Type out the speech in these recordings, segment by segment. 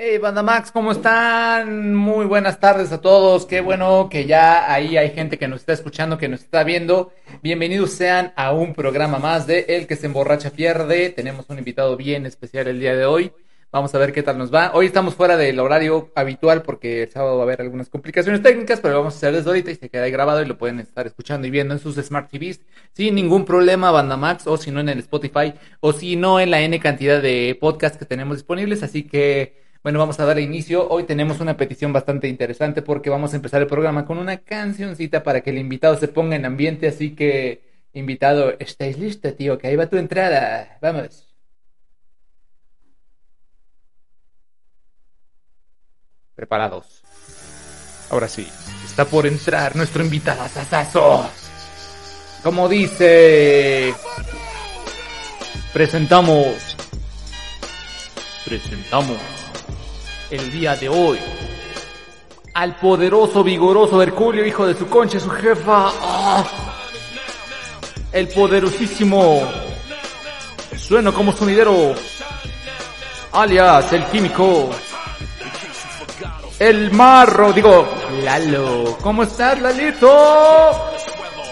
Hey, Banda Max, ¿cómo están? Muy buenas tardes a todos. Qué bueno que ya ahí hay gente que nos está escuchando, que nos está viendo. Bienvenidos sean a un programa más de El que se emborracha pierde. Tenemos un invitado bien especial el día de hoy. Vamos a ver qué tal nos va. Hoy estamos fuera del horario habitual porque el sábado va a haber algunas complicaciones técnicas, pero vamos a hacer desde ahorita y se queda ahí grabado y lo pueden estar escuchando y viendo en sus Smart TVs sin ningún problema, Banda Max, o si no en el Spotify, o si no en la N cantidad de podcasts que tenemos disponibles. Así que bueno, vamos a darle inicio. Hoy tenemos una petición bastante interesante porque vamos a empezar el programa con una cancioncita para que el invitado se ponga en ambiente. Así que, invitado, ¿estáis listo, tío? Que ahí va tu entrada. Vamos. Preparados. Ahora sí, está por entrar nuestro invitado Sasazo. Como dice, presentamos, presentamos el día de hoy al poderoso, vigoroso Herculio, hijo de su concha, su jefa. ¡Ah! El poderosísimo. Sueno como sonidero. Alias el químico. El marro, digo, Lalo. ¿Cómo estás, Lalito?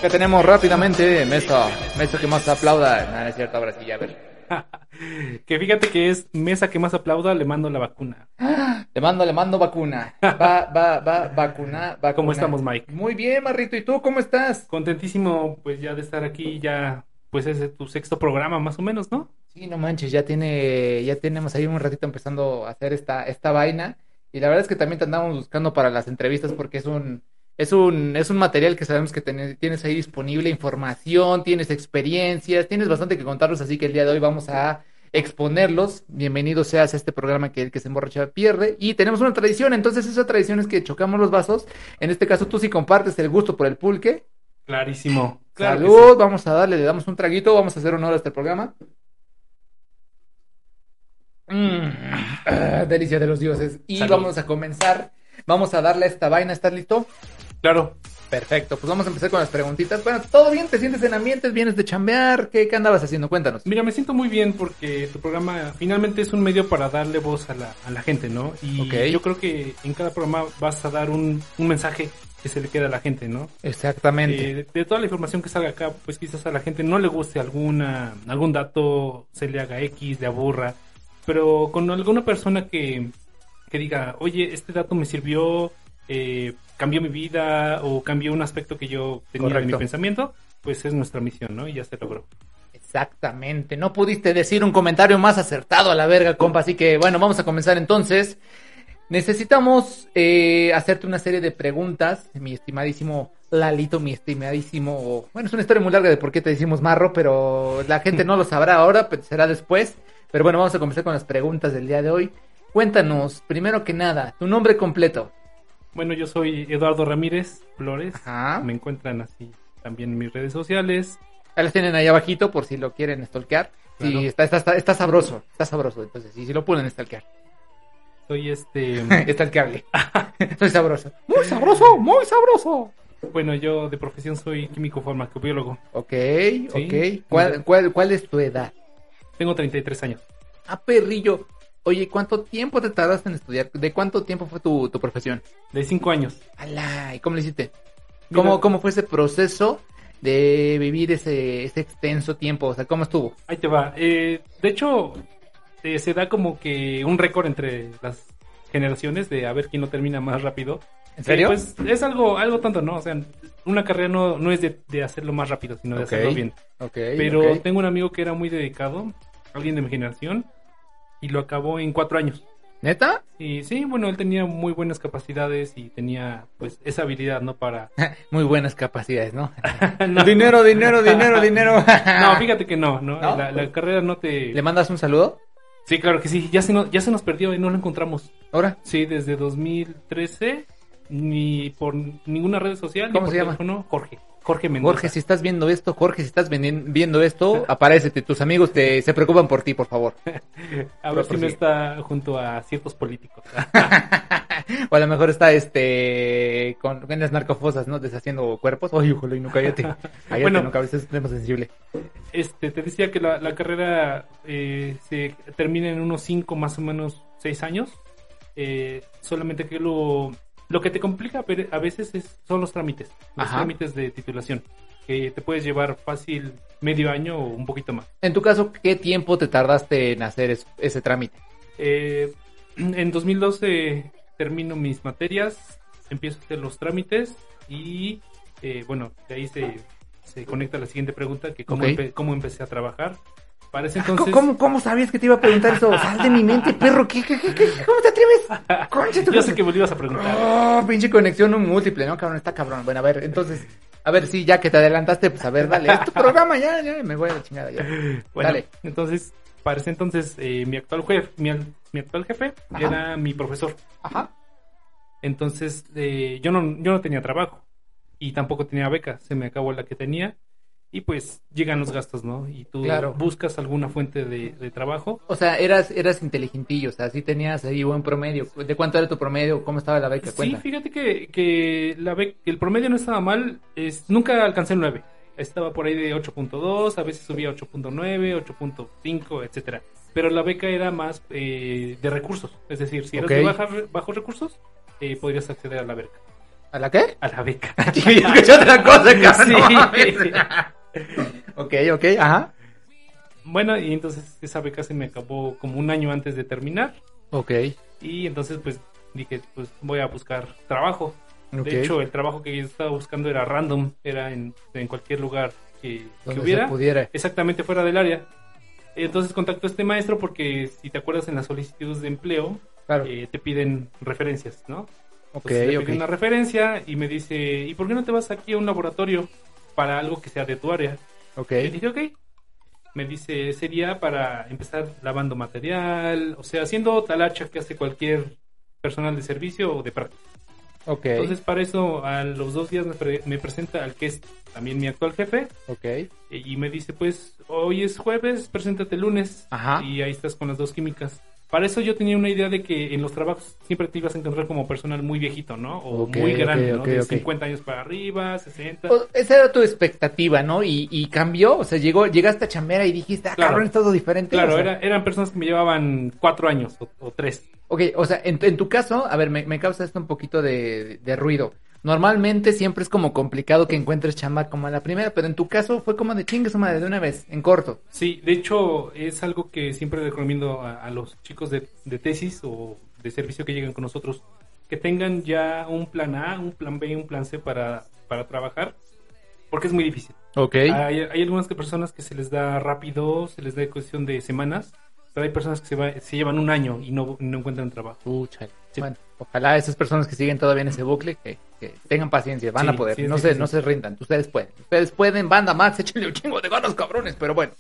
Que tenemos rápidamente, mesa, mesa que más aplauda. No, no es cierto, ahora sí, ya a ver. que fíjate que es mesa que más aplauda, le mando la vacuna. Le mando, le mando vacuna. Va, va, va, vacuna, vacuna. ¿Cómo estamos, Mike? Muy bien, Marrito. ¿Y tú cómo estás? Contentísimo, pues ya de estar aquí, ya, pues es tu sexto programa más o menos, ¿no? Sí, no manches, ya tiene, ya tenemos ahí un ratito empezando a hacer esta, esta vaina. Y la verdad es que también te andamos buscando para las entrevistas porque es un, es un, es un material que sabemos que tienes ahí disponible, información, tienes experiencias, tienes bastante que contarnos, así que el día de hoy vamos a exponerlos. Bienvenido seas a este programa que el que se emborracha pierde. Y tenemos una tradición, entonces esa tradición es que chocamos los vasos. En este caso tú sí compartes el gusto por el pulque. Clarísimo. Salud, vamos a darle, le damos un traguito, vamos a hacer honor a este programa. Mm, ah, delicia de los dioses. Y vamos a comenzar. Vamos a darle a esta vaina. ¿Estás listo? Claro. Perfecto, pues vamos a empezar con las preguntitas. Bueno, ¿todo bien? ¿Te sientes en ambientes? ¿Vienes de chambear? ¿Qué, qué andabas haciendo? Cuéntanos. Mira, me siento muy bien porque tu programa finalmente es un medio para darle voz a la, a la gente, ¿no? Y yo creo que en cada programa vas a dar un, un mensaje que se le queda a la gente, ¿no? Exactamente. Eh, de, toda la información que salga acá, pues quizás a la gente no le guste alguna, algún dato, se le haga X, le aburra, pero con alguna persona que, que diga, oye, este dato me sirvió, eh, cambió mi vida o cambió un aspecto que yo tenía en mi pensamiento, pues es nuestra misión, ¿no? Y ya se logró. Exactamente, no pudiste decir un comentario más acertado a la verga, compa, así que bueno, vamos a comenzar entonces. Necesitamos eh, hacerte una serie de preguntas, mi estimadísimo Lalito, mi estimadísimo... Bueno, es una historia muy larga de por qué te decimos marro, pero la gente no lo sabrá ahora, pues será después. Pero bueno, vamos a comenzar con las preguntas del día de hoy. Cuéntanos, primero que nada, tu nombre completo. Bueno, yo soy Eduardo Ramírez Flores. Me encuentran así también en mis redes sociales. Ahí las tienen ahí abajito por si lo quieren stalkear. Sí, está, está, está, sabroso, está sabroso. Entonces, sí, si lo pueden stalkear. Soy este... Stalkeable. soy sabroso. Muy sabroso, muy sabroso. Bueno, yo de profesión soy químico farmacobiólogo. Ok, ok. ¿Cuál, cuál, ¿Cuál es tu edad? Tengo 33 años. Ah, perrillo. Oye, ¿cuánto tiempo te tardaste en estudiar? ¿De cuánto tiempo fue tu, tu profesión? De cinco años. ¡Hala! ¿Y cómo lo hiciste? ¿Cómo, ¿Cómo fue ese proceso de vivir ese, ese extenso tiempo? O sea, ¿cómo estuvo? Ahí te va. Eh, de hecho, eh, se da como que un récord entre las generaciones de a ver quién lo termina más rápido. ¿En serio? pues es algo, algo tonto, ¿no? O sea, una carrera no, no es de, de hacerlo más rápido, sino de hacerlo bien. Okay, Pero tengo un amigo que era muy dedicado, alguien de mi generación, y lo acabó en cuatro años. ¿Neta? Y sí, bueno, él tenía muy buenas capacidades y tenía pues esa habilidad, ¿no? Para... muy buenas capacidades, ¿no? Dinero, dinero, dinero, dinero. no, fíjate que no, ¿no? La, carrera no te... ¿Le mandas un saludo? Sí, claro que sí. Ya se, nos, ya se nos perdió y no lo encontramos. ¿Ahora? Sí, desde 2013, ni por ninguna red social. ¿Cómo ni por se llama? Teléfono, Jorge. Jorge Mendoza. Jorge, si estás viendo esto, Jorge, si estás viendo esto, aparécete. Tus amigos te, se preocupan por ti, por favor. a ver si no está junto a ciertos políticos. o a lo mejor está este con, con las narcofosas, ¿no? Deshaciendo cuerpos. Ay, ojalá y no cállate. Cállate, Bueno. no, a veces es tema sensible. Este, te decía que la, la carrera eh, se termina en unos 5, más o menos 6 años. Eh, solamente que lo, lo que te complica a veces es, son los trámites. Los Ajá. trámites de titulación. Que te puedes llevar fácil medio año o un poquito más. En tu caso, ¿qué tiempo te tardaste en hacer es- ese trámite? Eh, en 2012 termino mis materias, empiezo a hacer los trámites y eh, bueno, de ahí se, se conecta la siguiente pregunta, que cómo, empe- cómo empecé a trabajar. ¿Cómo, entonces... cómo, cómo sabías que te iba a preguntar eso? Sal de mi mente, perro. ¿Qué, qué, qué, qué? ¿Cómo te atreves? Concha Yo sé que me lo ibas a preguntar. Oh, pinche conexión múltiple, ¿no, cabrón? Está cabrón. Bueno, a ver, entonces, a ver, sí, ya que te adelantaste, pues a ver, dale, es tu programa, ya, ya, me voy a la chingada, ya. Bueno, Dale. entonces, para ese entonces, eh, mi actual jefe, mi, mi actual jefe Ajá. era mi profesor. Ajá. Entonces, eh, yo, no, yo no tenía trabajo y tampoco tenía beca, se me acabó la que tenía y pues llegan los gastos, ¿no? Y tú Claro. buscas alguna fuente de, de trabajo. O sea, eras, eras inteligentillo, o sea, sí tenías ahí buen promedio. ¿De cuánto era tu promedio? ¿Cómo estaba la beca? Sí, fíjate que, que la bec- el promedio no estaba mal, es, nunca alcancé el 9. Estaba por ahí de 8.2, a veces subía a 8.9, 8.5, etcétera. Pero la beca era más eh, de recursos, es decir, si eras Ok. de baja- bajos recursos, eh, podrías acceder a la beca. ¿A la qué? A la beca. Yo otra cosa, cabrón. Sí. ok, ok, ajá. Bueno, y entonces esa beca se me acabó como un año antes de terminar. Ok. Y entonces pues dije, pues voy a buscar trabajo. De hecho, el trabajo que yo estaba buscando era random, era en, en cualquier lugar que, hubiera, se pudiera. exactamente fuera del área. Entonces contacto a este maestro porque si te acuerdas en las solicitudes de empleo, Claro. eh, te piden referencias, ¿no? ok, Entonces le ok. piden una referencia y me dice, ¿y por qué no te vas aquí a un laboratorio para algo que sea de tu área? Ok. Le dije, ok. Me dice, sería para empezar lavando material, o sea, haciendo talacha que hace cualquier personal de servicio o de práctica. Ok. Entonces, para eso, a los dos días me, pre- me presenta al que es también mi actual jefe ok. y me dice, pues, hoy es jueves, preséntate el lunes. Ajá. Y ahí estás con las dos químicas. Para eso yo tenía una idea de que en los trabajos siempre te ibas a encontrar como personal muy viejito, ¿no? O Ok, muy grande, ok, ¿no? ok, de ok. 50 años para arriba, 60. O- Esa era tu expectativa, ¿no? Y, y cambió, o sea, llegó, llegaste a chambera y dijiste, ah, Claro. cabrón, es todo diferente. Claro, o sea, era- eran personas que me llevaban cuatro años o, o tres. Ok, o sea, en, en tu caso, a ver, me, me causa esto un poquito de, de ruido. Normalmente siempre es como complicado que encuentres chamba como a la primera, pero en tu caso fue como de chingue su madre de una vez, en corto. Sí, de hecho es algo que siempre recomiendo a, a los chicos de, de tesis o de servicio que lleguen con nosotros, que tengan ya un plan A, un plan B, un plan C para, para trabajar, porque es muy difícil. Ok. Hay, hay algunas personas que se les da rápido, se les da cuestión de semanas, pero hay personas que se, va- se llevan un año y no, no encuentran trabajo. Pucha. Sí. Bueno, ojalá esas personas que siguen todavía en ese bucle, que, que tengan paciencia, van Sí, a poder, sí, no sí, se, sí, no se rindan, ustedes pueden, ustedes pueden, banda Max, échenle un chingo de ganas, cabrones, pero bueno,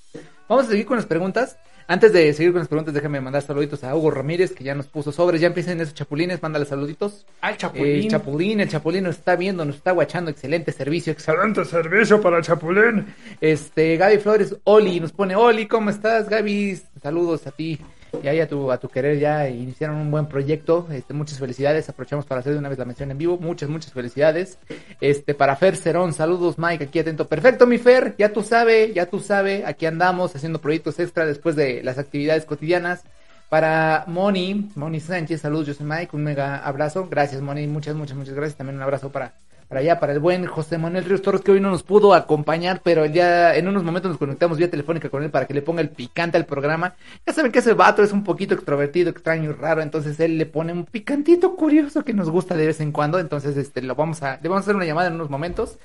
vamos a seguir con las preguntas. Antes de seguir con las preguntas, déjame mandar saluditos a Hugo Ramírez, que ya nos puso sobres, ya empiecen esos chapulines, mándale saluditos. Ah, el El chapulín. Chapulín, el Chapulín nos está viendo, nos está guachando, excelente servicio, excelente servicio para el Chapulín. Este, Gaby Flores, Oli, nos pone, Oli, ¿cómo estás, Gaby? Saludos a ti y ahí a tu, a tu querer, ya iniciaron un buen proyecto, este, muchas felicidades, aprovechamos para hacer de una vez la mención en vivo, muchas, muchas felicidades. Este, para Fer Cerón, saludos, Mike, aquí atento, perfecto, mi Fer, ya tú sabe, ya tú sabe, aquí andamos haciendo proyectos extra después de las actividades cotidianas. Para Moni, Moni Sánchez, saludos, yo soy Mike, un mega abrazo. Gracias, Moni, muchas, muchas, muchas gracias. También un abrazo para, para allá, para el buen José Manuel Ríos Torres, que hoy no nos pudo acompañar, pero día, en unos momentos nos conectamos vía telefónica con él para que le ponga el picante al programa. Ya saben que ese vato es un poquito extrovertido, extraño y raro, entonces él le pone un picantito curioso que nos gusta de vez en cuando, entonces este lo vamos a, le vamos a hacer una llamada en unos momentos.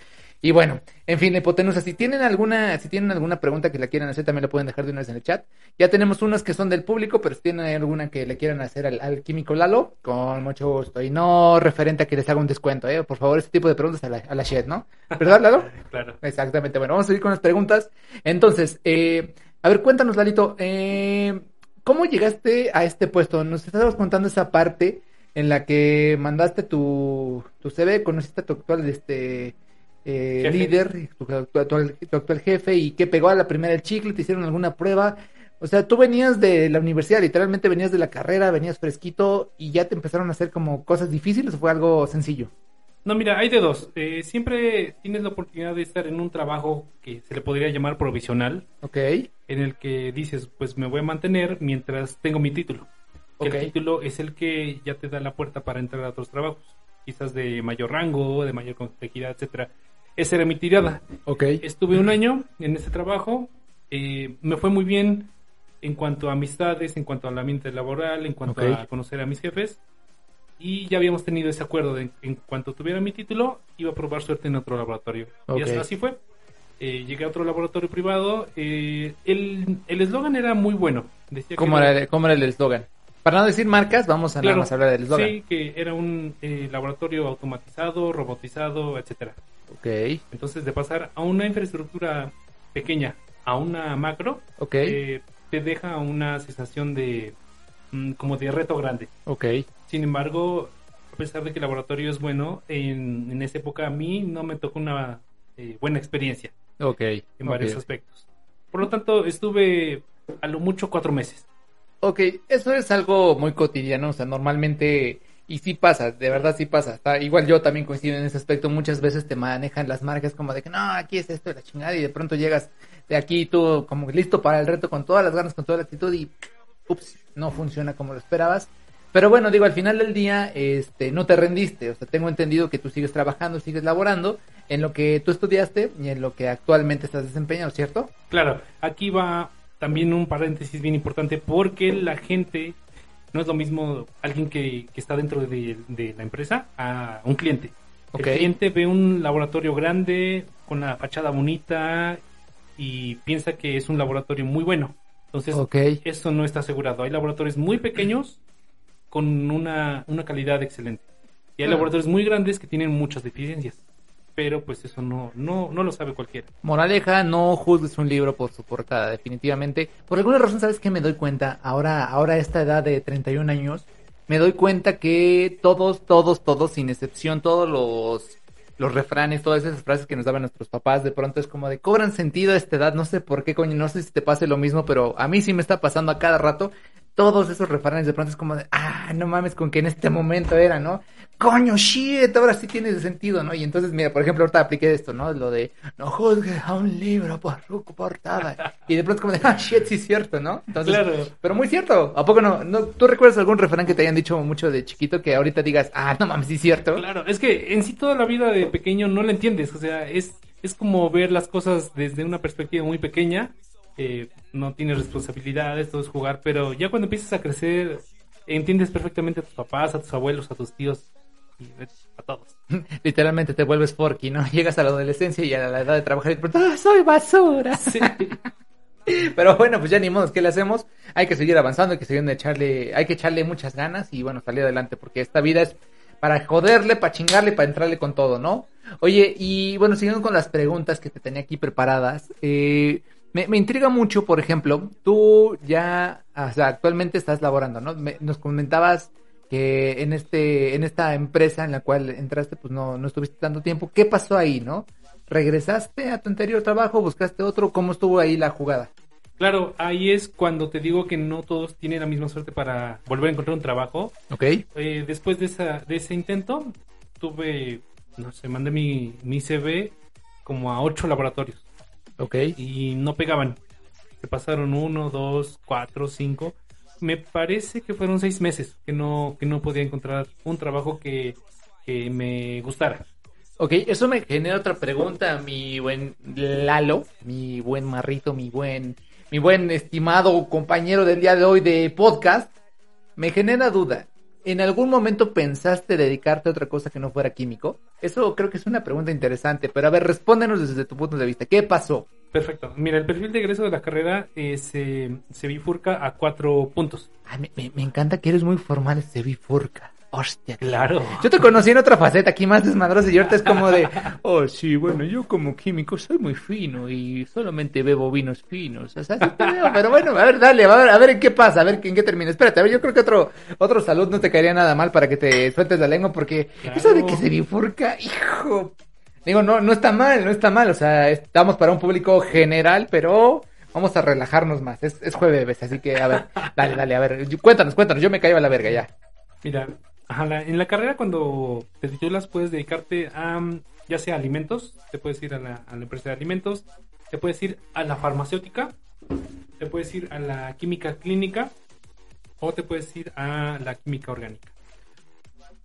Y bueno, en fin, hipotenusa, si tienen alguna, si tienen alguna pregunta que la quieran hacer, también la pueden dejar de una vez en el chat. Ya tenemos unas que son del público, pero si tienen alguna que le quieran hacer al, al químico Lalo, con mucho gusto. Y no referente a que les haga un descuento, eh. Por favor, este tipo de preguntas a la, a la Shed, ¿no? ¿Verdad, Lalo? Claro. Exactamente. Bueno, vamos a seguir con las preguntas. Entonces, eh, a ver, cuéntanos, Lalito, eh, ¿cómo llegaste a este puesto? Nos estabas contando esa parte en la que mandaste tu, tu CV, conociste a tu actual este, eh, líder, tu, tu actual, tu actual jefe, y que pegó a la primera el chicle, te hicieron alguna prueba. O sea, tú venías de la universidad, literalmente venías de la carrera, venías fresquito y ya te empezaron a hacer como cosas difíciles o fue algo sencillo. No, mira, hay de dos. Eh, siempre tienes la oportunidad de estar en un trabajo que se le podría llamar provisional, Ok, en el que dices, pues me voy a mantener mientras tengo mi título. Que. El título es el que ya te da la puerta para entrar a otros trabajos, quizás de mayor rango, de mayor complejidad, etcétera. Esa era mi tirada. ok. Estuve un año en este trabajo, eh, me fue muy bien en cuanto a amistades, en cuanto al ambiente laboral, en cuanto a conocer a mis jefes. Y ya habíamos tenido ese acuerdo de en cuanto tuviera mi título, iba a probar suerte en otro laboratorio. Y así- fue. Eh, llegué a otro laboratorio privado. eh, el el eslogan era muy bueno. Decía que ¿Cómo era, el- cómo era el eslogan? Para no decir marcas, vamos a nada Claro, más hablar del eslogan. Sí, que era un eh, laboratorio automatizado, robotizado, etcétera. Ok, Entonces, de pasar a una infraestructura pequeña a una macro, ok, eh, te deja una sensación de mm, como de reto grande. ok. Sin embargo, a pesar de que el laboratorio es bueno, en, en esa época a mí no me tocó una eh, buena experiencia Ok. en varios aspectos. Por lo tanto, estuve a lo mucho cuatro meses. Ok, eso es algo muy cotidiano, o sea, normalmente, y sí pasa, de verdad sí pasa. Igual yo también coincido en ese aspecto, muchas veces te manejan las marcas como de que no, aquí es esto de la chingada, y de pronto llegas de aquí tú como listo para el reto con todas las ganas, con toda la actitud, y ups, no funciona como lo esperabas. Pero bueno, digo, al final del día, este, no te rendiste, o sea, tengo entendido que tú sigues trabajando, sigues laborando en lo que tú estudiaste y en lo que actualmente estás desempeñando, ¿cierto? Claro, aquí va también un paréntesis bien importante porque la gente no es lo mismo alguien que, que está dentro de, de la empresa a un cliente. El cliente ve un laboratorio grande con la fachada bonita y piensa que es un laboratorio muy bueno. Entonces, Ok. eso no está asegurado. Hay laboratorios muy pequeños con una, una calidad excelente. Y hay Ah. laboratorios muy grandes que tienen muchas deficiencias. Pero pues eso no, no, no lo sabe cualquiera. Moraleja, no juzgues un libro por su portada, definitivamente. Por alguna razón, ¿sabes qué me doy cuenta? Ahora, ahora a esta edad de 31 años, me doy cuenta que todos, todos, todos, sin excepción, todos los, los refranes, todas esas frases que nos daban nuestros papás, de pronto es como de cobran sentido a esta edad, no sé por qué, coño, no sé si te pase lo mismo, pero a mí sí me está pasando a cada rato. Todos esos refranes de pronto es como de, ah, no mames, con que en este momento era, ¿no? Coño, shit, ahora sí tiene sentido, ¿no? Y entonces, mira, por ejemplo, ahorita apliqué esto, ¿no? Lo de, no juzgues a un libro por su portada. Y de pronto es como de, ah, shit, sí es cierto, ¿no? Entonces, Claro. pero muy cierto. ¿A poco no? no? ¿Tú recuerdas algún refrán que te hayan dicho mucho de chiquito que ahorita digas, ah, no mames, sí es cierto? Claro, es que en sí toda la vida de pequeño no la entiendes, o sea, es, es como ver las cosas desde una perspectiva muy pequeña, eh, no tienes responsabilidades, todo es jugar, pero ya cuando empiezas a crecer, entiendes perfectamente a tus papás, a tus abuelos, a tus tíos, y a todos. Literalmente te vuelves Forky, ¿no? Llegas a la adolescencia y a la edad de trabajar y pronto, ah, soy basura. Sí. Pero bueno, pues ya ni modo, ¿qué le hacemos? Hay que seguir avanzando, hay que seguir echarle, hay que echarle muchas ganas y bueno, salir adelante, porque esta vida es para joderle, para chingarle, para entrarle con todo, ¿no? Oye, y bueno, siguiendo con las preguntas que te tenía aquí preparadas, eh, me, me intriga mucho, por ejemplo, tú ya, o sea, actualmente estás laborando, ¿no? Me- nos comentabas que en este, en esta empresa en la cual entraste, pues no, no estuviste tanto tiempo. ¿Qué pasó ahí, no? ¿Regresaste a tu anterior trabajo? ¿Buscaste otro? ¿Cómo estuvo ahí la jugada? Claro, ahí es cuando te digo que no todos tienen la misma suerte para volver a encontrar un trabajo. ¿Ok? Eh, después de, esa, de ese intento, tuve, no sé, mandé mi, mi CV como a ocho laboratorios. ¿Ok? y no pegaban. Se pasaron uno, dos, cuatro, cinco. Me parece que fueron seis meses que no, que no podía encontrar un trabajo que, que me gustara. Ok, eso me genera otra pregunta, mi buen Lalo, mi buen marrito, mi buen, mi buen estimado compañero del día de hoy de podcast. Me genera duda. ¿En algún momento pensaste dedicarte a otra cosa que no fuera químico? Eso creo que es una pregunta interesante, pero a ver, respóndenos desde tu punto de vista. ¿Qué pasó? Perfecto. Mira, el perfil de egreso de la carrera eh, se, se bifurca a cuatro puntos. Ay, me, me- me encanta que eres muy formal, se bifurca. Hostia. Claro. Yo te conocí en otra faceta aquí más desmadrosa y ahorita es como de, oh sí, bueno, yo como químico soy muy fino y solamente bebo vinos finos. O sea, sí te veo, pero bueno, a ver, dale, a ver, a ver en qué pasa, a ver en qué termina. Espérate, a ver, yo creo que otro, otro salud no te caería nada mal para que te sueltes la lengua porque Claro. eso de que se bifurca, hijo. Digo, no, no está mal, no está mal, o sea, estamos para un público general, pero Vamos a relajarnos más. Es, es jueves, así que a ver, dale, dale, a ver. Cuéntanos, cuéntanos. Yo me caigo a la verga ya. Mira, ajá, la- en la carrera cuando te titulas puedes dedicarte a mm, ya sea alimentos, te puedes ir a la, a la empresa de alimentos, te puedes ir a la farmacéutica, te puedes ir a la química clínica o te puedes ir a la química orgánica.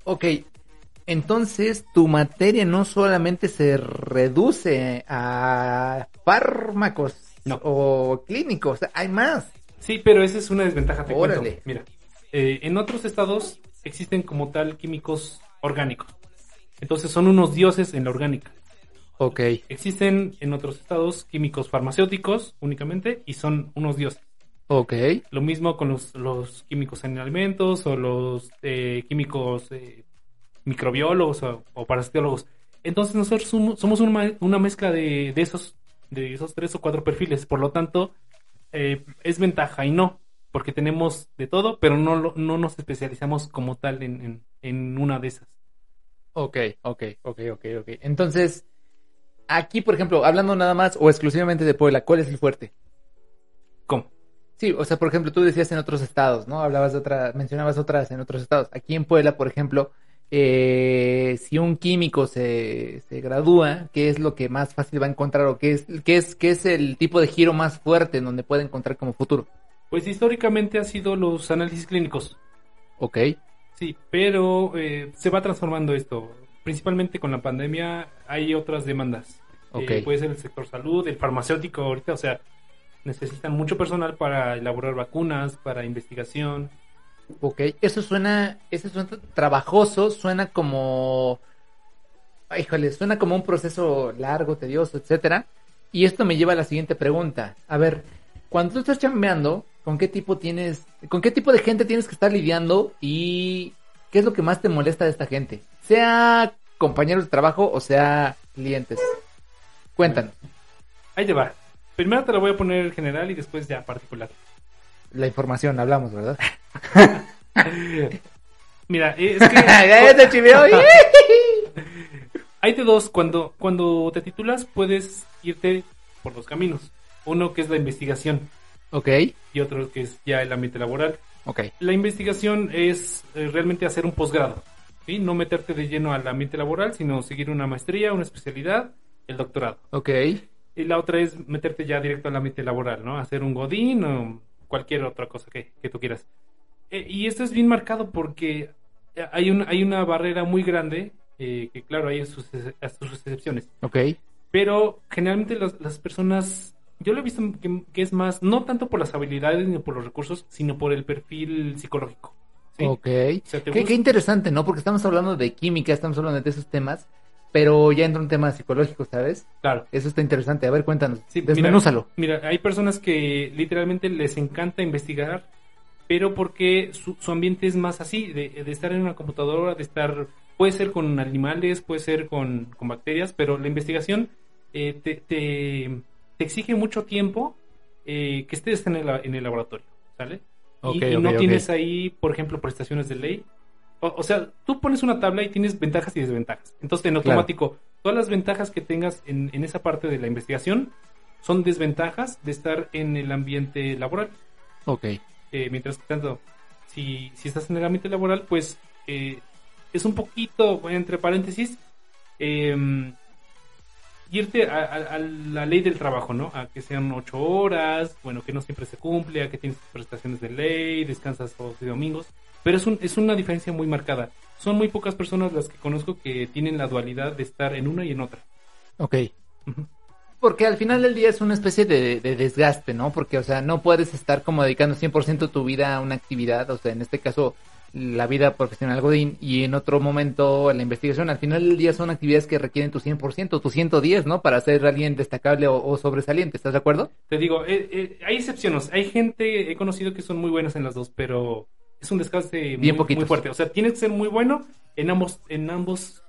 Ok, entonces tu materia no solamente se reduce a fármacos No. o clínicos, hay más. Sí, pero esa es una desventaja, te Órale. cuento. Mira, eh, en otros estados existen como tal químicos orgánicos. Entonces son unos dioses en la orgánica. Ok, Existen en otros estados químicos farmacéuticos únicamente y son unos dioses. ok, Lo mismo con los, los químicos en alimentos o los eh, químicos eh, microbiólogos o, o parasitólogos. Entonces nosotros somos, somos una, una mezcla de, de esos de esos tres o cuatro perfiles. Por lo tanto, eh, es ventaja y no, porque tenemos de todo, pero no, no nos especializamos como tal en, en, en una de esas. ok, ok, ok, ok, ok. Entonces, aquí, por ejemplo, hablando nada más o exclusivamente de Puebla, ¿cuál es el fuerte? ¿Cómo? Sí, o sea, por ejemplo, tú decías en otros estados, ¿no? Hablabas de otras, mencionabas otras en otros estados. Aquí en Puebla, por ejemplo, eh, si un químico se, se gradúa, ¿qué es lo que más fácil va a encontrar o qué es, qué es, qué es el tipo de giro más fuerte en donde puede encontrar como futuro? Pues históricamente ha sido los análisis clínicos. Ok, Sí, pero eh, se va transformando esto. Principalmente con la pandemia hay otras demandas. Ok. Eh, puede ser el sector salud, el farmacéutico ahorita, o sea, necesitan mucho personal para elaborar vacunas, para investigación. ok. Eso suena, eso suena trabajoso, suena como, híjole, suena como un proceso largo, tedioso, etcétera. Y esto me lleva a la siguiente pregunta. A ver, cuando tú estás chambeando, ¿con qué tipo tienes, con qué tipo de gente tienes que estar lidiando y qué es lo que más te molesta de esta gente? Sea compañeros de trabajo o sea clientes. Cuéntanos. Ahí te va. Primero te lo voy a poner general y después ya particular. La información, hablamos, ¿verdad? Mira, eh, es que ya te chivió. hay de dos. Cuando, cuando te titulas puedes irte por dos caminos. Uno que es la investigación ok, y otro que es ya el ámbito laboral. ok, La investigación es eh, realmente hacer un posgrado, ¿sí? No meterte de lleno al ambiente laboral, sino seguir una maestría, una especialidad, el doctorado. ok, Y la otra es meterte ya directo al ambiente laboral, ¿no? Hacer un godín o cualquier otra cosa que, que tú quieras. Eh, y esto es bien marcado porque eh, hay, un, hay una barrera muy grande, eh, que claro, hay sus, sus excepciones, ok, pero generalmente las, las personas, yo lo he visto que, que es más, no tanto por las habilidades ni por los recursos, sino por el perfil psicológico. ¿sí? ok. O sea, te Qué, interesante, ¿no? Porque estamos hablando de química, estamos hablando de esos temas, pero ya entra un tema psicológico, ¿sabes? Claro. Eso está interesante. A ver, cuéntanos. Sí, mira, Desmenúzalo. Mira, hay personas que literalmente les encanta investigar, pero porque su, su ambiente es más así, de, de estar en una computadora, de estar, puede ser con animales, puede ser con, con bacterias, pero la investigación eh, te, te, te exige mucho tiempo eh, que estés en el, en el laboratorio, ¿sale? Y- Ok, y, no tienes ahí, por ejemplo, prestaciones de ley. O, o sea, tú pones una tabla y tienes ventajas y desventajas. Entonces, en Claro. automático, todas las ventajas que tengas en, en esa parte de la investigación son desventajas de estar en el ambiente laboral. Ok, Eh, mientras que tanto, si, si estás en el ambiente laboral, pues eh, es un poquito, entre paréntesis, em, irte a, a- a la ley del trabajo, ¿no? A que sean ocho horas, bueno, que no siempre se cumple, a que tienes prestaciones de ley, descansas sábados y domingos, pero es, un, es una diferencia muy marcada. Son muy pocas personas las que conozco que tienen la dualidad de estar en una y en otra. ok. Porque al final del día es una especie de, de desgaste, ¿no? Porque, o sea, no puedes estar como dedicando 100% tu vida a una actividad, o sea, en este caso, la vida profesional Godín, y en otro momento la investigación. Al final del día son actividades que requieren tu 100%, tu 110, ¿no? Para ser alguien destacable o, o sobresaliente, ¿estás de acuerdo? Te digo, eh, eh, hay excepciones. Hay gente, he conocido que son muy buenas en las dos, pero es un Bien muy, muy fuerte. O sea, tienes que ser muy bueno en ambos, en ambos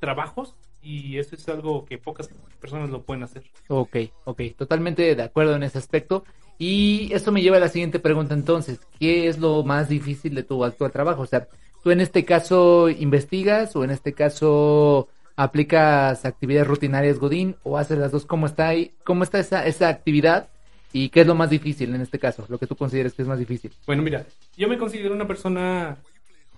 trabajos y eso es algo que pocas personas lo pueden hacer. Ok, ok, totalmente de acuerdo en ese aspecto. Y esto me lleva a la siguiente pregunta entonces, ¿qué es lo más difícil de tu actual trabajo? O sea, ¿tú en este caso investigas o en este caso aplicas actividades rutinarias Godín o haces las dos? ¿Cómo está ahí? ¿Cómo está esa, esa actividad? ¿Y qué es lo más difícil en este caso? Lo que tú consideres que es más difícil. Bueno, mira, yo me considero una persona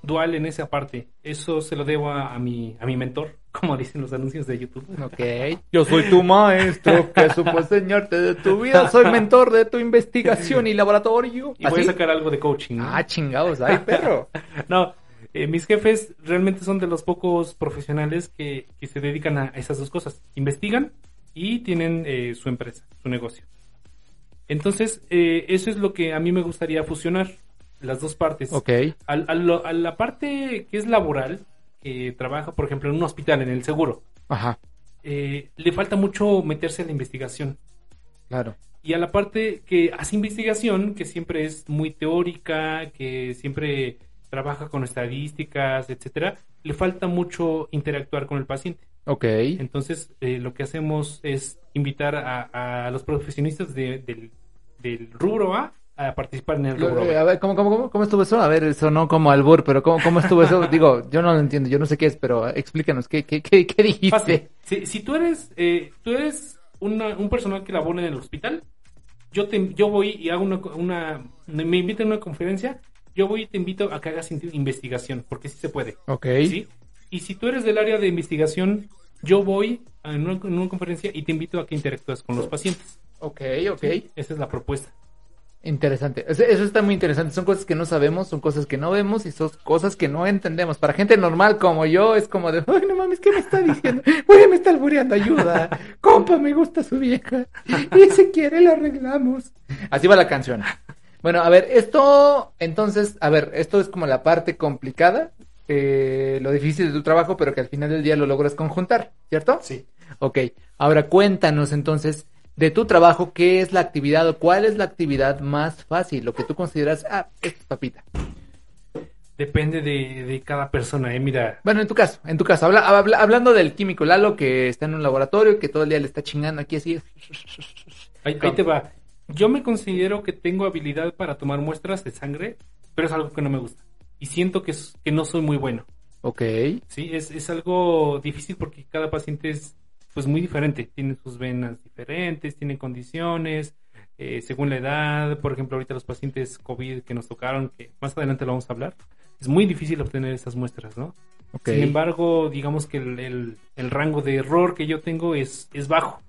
dual en esa parte. Eso se lo debo a, a mi, a mi mentor, como dicen los anuncios de YouTube. Ok. Yo soy tu maestro que supo enseñarte de tu vida. Soy mentor de tu investigación y laboratorio. Y voy a sacar algo de coaching. ¿no? Ah, chingados. Ay, perro. No, eh, mis jefes realmente son de los pocos profesionales que, que se dedican a esas dos cosas. Investigan y tienen eh, su empresa, su negocio. Entonces, eh, eso es lo que a mí me gustaría fusionar, las dos partes. Ok. Al- a, lo- a la parte que es laboral, que trabaja, por ejemplo, en un hospital, en el seguro, Ajá. eh, le falta mucho meterse a la investigación. Claro. Y a la parte que hace investigación, que siempre es muy teórica, que siempre trabaja con estadísticas, etcétera, le falta mucho interactuar con el paciente. Ok. Entonces, eh, lo que hacemos es invitar a, a los profesionistas de- del, del rubro A a participar en el rubro. A ver, ¿cómo, cómo, cómo, cómo estuvo eso? A ver, sonó como albur, pero ¿cómo, cómo estuvo eso? Digo, yo no lo entiendo, yo no sé qué es, pero explícanos, ¿qué, qué, qué, qué dijiste? Fácil. Si, si tú eres, eh, tú eres una- un personal que labora en el hospital, yo te, yo voy y hago una, una, me invitan a una conferencia, yo voy y te invito a que hagas in- investigación, porque sí se puede, Ok. ¿sí? Y si tú eres del área de investigación, yo voy a en una, en una conferencia y te invito a que interactúes con los pacientes. Ok, ok. Esa es la propuesta. Interesante. Eso, está muy interesante. Son cosas que no sabemos, son cosas que no vemos y son cosas que no entendemos. Para gente normal como yo es como de, ay, no mames, ¿qué me está diciendo? Oye, me está albureando, ayuda. Compa, me gusta su vieja. Y si quiere lo arreglamos. Así va la canción. Bueno, a ver, esto, entonces, a ver, esto es como la parte complicada, eh, lo difícil de tu trabajo, pero que al final del día lo logras conjuntar, ¿cierto? Sí. Ok, ahora cuéntanos entonces de tu trabajo, ¿qué es la actividad o cuál es la actividad más fácil? Lo que tú consideras, ah, esto es papita. Depende de, de cada persona, eh. Mira, Bueno, en tu caso, en tu caso, habla, habla- hablando del químico Lalo que está en un laboratorio, que todo el día le está chingando aquí así. ahí, ahí te va. Yo me considero que tengo habilidad para tomar muestras de sangre, pero es algo que no me gusta. Y siento que, es- que no soy muy bueno. Ok, Sí, es, es algo difícil porque cada paciente es pues muy diferente. Tiene sus venas diferentes, tiene condiciones, eh, según la edad. Por ejemplo, ahorita los pacientes COVID que nos tocaron, que más adelante lo vamos a hablar, es muy difícil obtener esas muestras, ¿no? Sin embargo, digamos que el, el- el rango de error que yo tengo es, es bajo.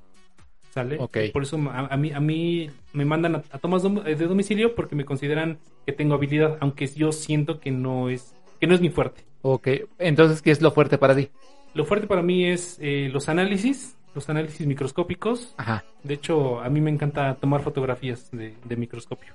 ¿Sale? Ok. Por eso a, a mí, a mí me mandan a, a tomas dom- de domicilio porque me consideran que tengo habilidad, aunque yo siento que no es, que no es mi fuerte. Ok, entonces, ¿qué es lo fuerte para ti? Lo fuerte para mí es eh, los análisis, los análisis microscópicos. Ajá. De hecho, a mí me encanta tomar fotografías de, de microscopio.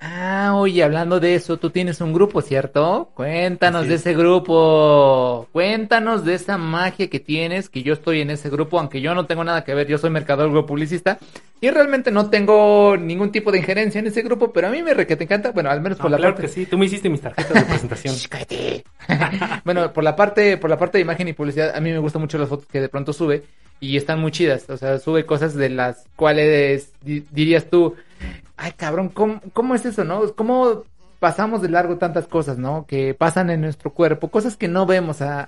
Ah, oye, hablando de eso, tú tienes un grupo, ¿cierto? Cuéntanos de es. ese grupo. Cuéntanos de esa magia que tienes, que yo estoy en ese grupo, aunque yo no tengo nada que ver, yo soy mercadólogo publicista y realmente no tengo ningún tipo de injerencia en ese grupo, pero a mí me re que te encanta, bueno, al menos por la claro parte que sí, tú me hiciste mis tarjetas de presentación. Bueno, por la parte, por la parte de imagen y publicidad, a mí me gustan mucho las fotos que de pronto sube y están muy chidas. O sea, sube cosas de las cuales di- dirías tú, ay cabrón, ¿cómo, ¿cómo es eso, no? ¿Cómo pasamos de largo tantas cosas, no? Que pasan en nuestro cuerpo, cosas que no vemos a,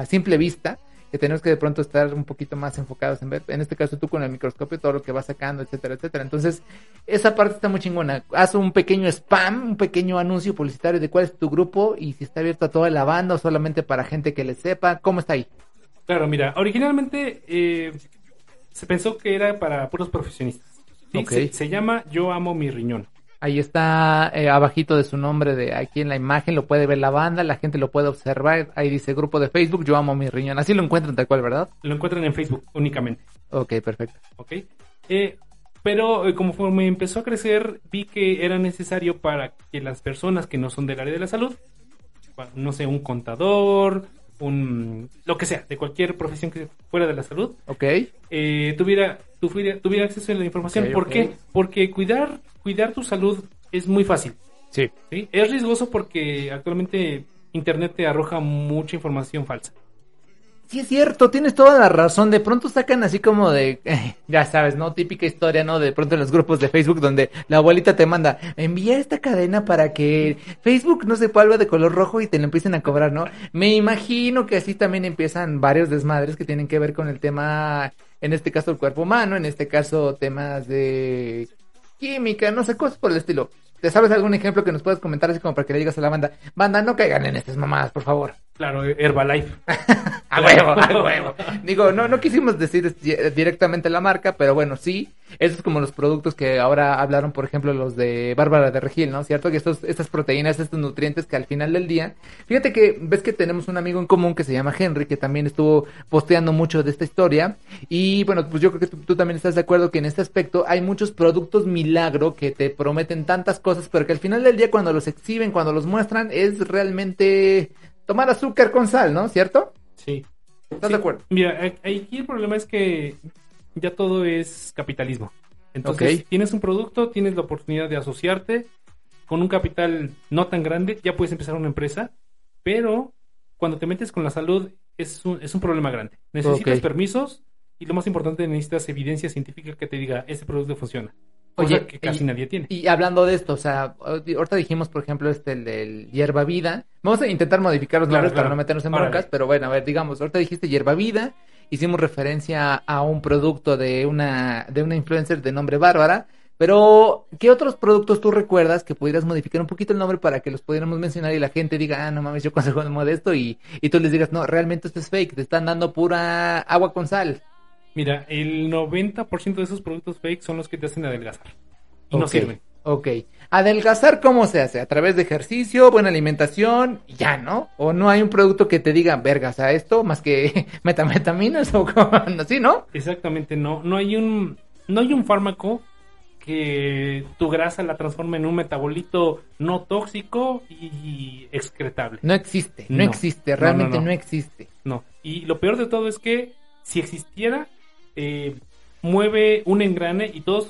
a simple vista. Que tenemos que de pronto estar un poquito más enfocados en ver, en este caso tú con el microscopio, todo lo que vas sacando, etcétera, etcétera. Entonces, esa parte está muy chingona. Haz un pequeño spam, un pequeño anuncio publicitario de cuál es tu grupo y si está abierto a toda la banda o solamente para gente que le sepa. ¿Cómo está ahí? Claro, mira, originalmente eh, se pensó que era para puros profesionistas. Se, se llama Yo amo mi riñón. Ahí está eh, abajito de su nombre de aquí en la imagen, lo puede ver la banda, la gente lo puede observar. Ahí dice grupo de Facebook, yo amo mi riñón. Así lo encuentran tal cual, ¿verdad? Lo encuentran en Facebook únicamente. Ok, perfecto. ¿ok? Eh, pero eh, conforme empezó a crecer, vi que era necesario para que las personas que no son del área de la salud, no sé, un contador, un lo que sea, de cualquier profesión que fuera de la salud, Ok. eh, tuviera, tuviera, tuviera acceso a la información. ¿Por qué? Porque cuidar, cuidar tu salud es muy fácil. Sí. ¿sí? Es riesgoso porque actualmente Internet te arroja mucha información falsa. Sí, es cierto, tienes toda la razón. De pronto sacan así como de, eh, ya sabes, ¿no? Típica historia, ¿no? De pronto en los grupos de Facebook donde la abuelita te manda, envía esta cadena para que Facebook no se vuelva de color rojo y te lo empiecen a cobrar, ¿no? Me imagino que así también empiezan varios desmadres que tienen que ver con el tema en este caso el cuerpo humano, en este caso temas de química, no sé, cosas por el estilo. ¿Te sabes algún ejemplo que nos puedas comentar así como para que le digas a la banda? Banda, no caigan en estas mamadas, por favor. Claro, Herbalife. a huevo, a huevo. Digo, no, no quisimos decir directamente la marca, pero bueno, sí. Esos es como los productos que ahora hablaron, por ejemplo, los de Bárbara de Regil, ¿no? ¿Cierto? Que estos, estas proteínas, estos nutrientes que al final del día, fíjate que ves que tenemos un amigo en común que se llama Henry, que también estuvo posteando mucho de esta historia. Y bueno, pues yo creo que tú, tú también estás de acuerdo que en este aspecto hay muchos productos milagro que te prometen tantas cosas, pero que al final del día cuando los exhiben, cuando los muestran, es realmente tomar azúcar con sal, ¿no? ¿Cierto? Sí. ¿Estás de acuerdo? Mira, aquí el problema es que ya todo es capitalismo. Entonces, tienes un producto, tienes la oportunidad de asociarte con un capital no tan grande, ya puedes empezar una empresa, pero cuando te metes con la salud es un, es un problema grande. Necesitas permisos y lo más importante, necesitas evidencia científica que te diga, ese producto funciona. Oye, que casi nadie tiene. Y hablando de esto, o sea, ahorita dijimos, por ejemplo, este, el del hierba vida. Vamos a intentar modificar los nombres para no meternos en broncas, pero bueno, a ver, digamos, ahorita dijiste hierba vida, hicimos referencia a un producto de una, de una influencer de nombre Bárbara, pero, ¿qué otros productos tú recuerdas que pudieras modificar un poquito el nombre para que los pudiéramos mencionar y la gente diga, ah, no mames, yo consigo de esto y, y tú les digas, no, realmente esto es fake, te están dando pura agua con sal? Mira, el 90% de esos productos fake son los que te hacen adelgazar. Y no sirven. Ok. Adelgazar, ¿cómo se hace? A través de ejercicio, buena alimentación, ya, ¿no? O no hay un producto que te diga, vergas, a esto, más que metamfetaminas o así, ¿no? Exactamente, no. No hay un, no hay un fármaco que tu grasa la transforme en un metabolito no tóxico y excretable. No existe, no, existe, realmente no, no, existe. No, y lo peor de todo es que si existiera, eh, mueve un engrane y todas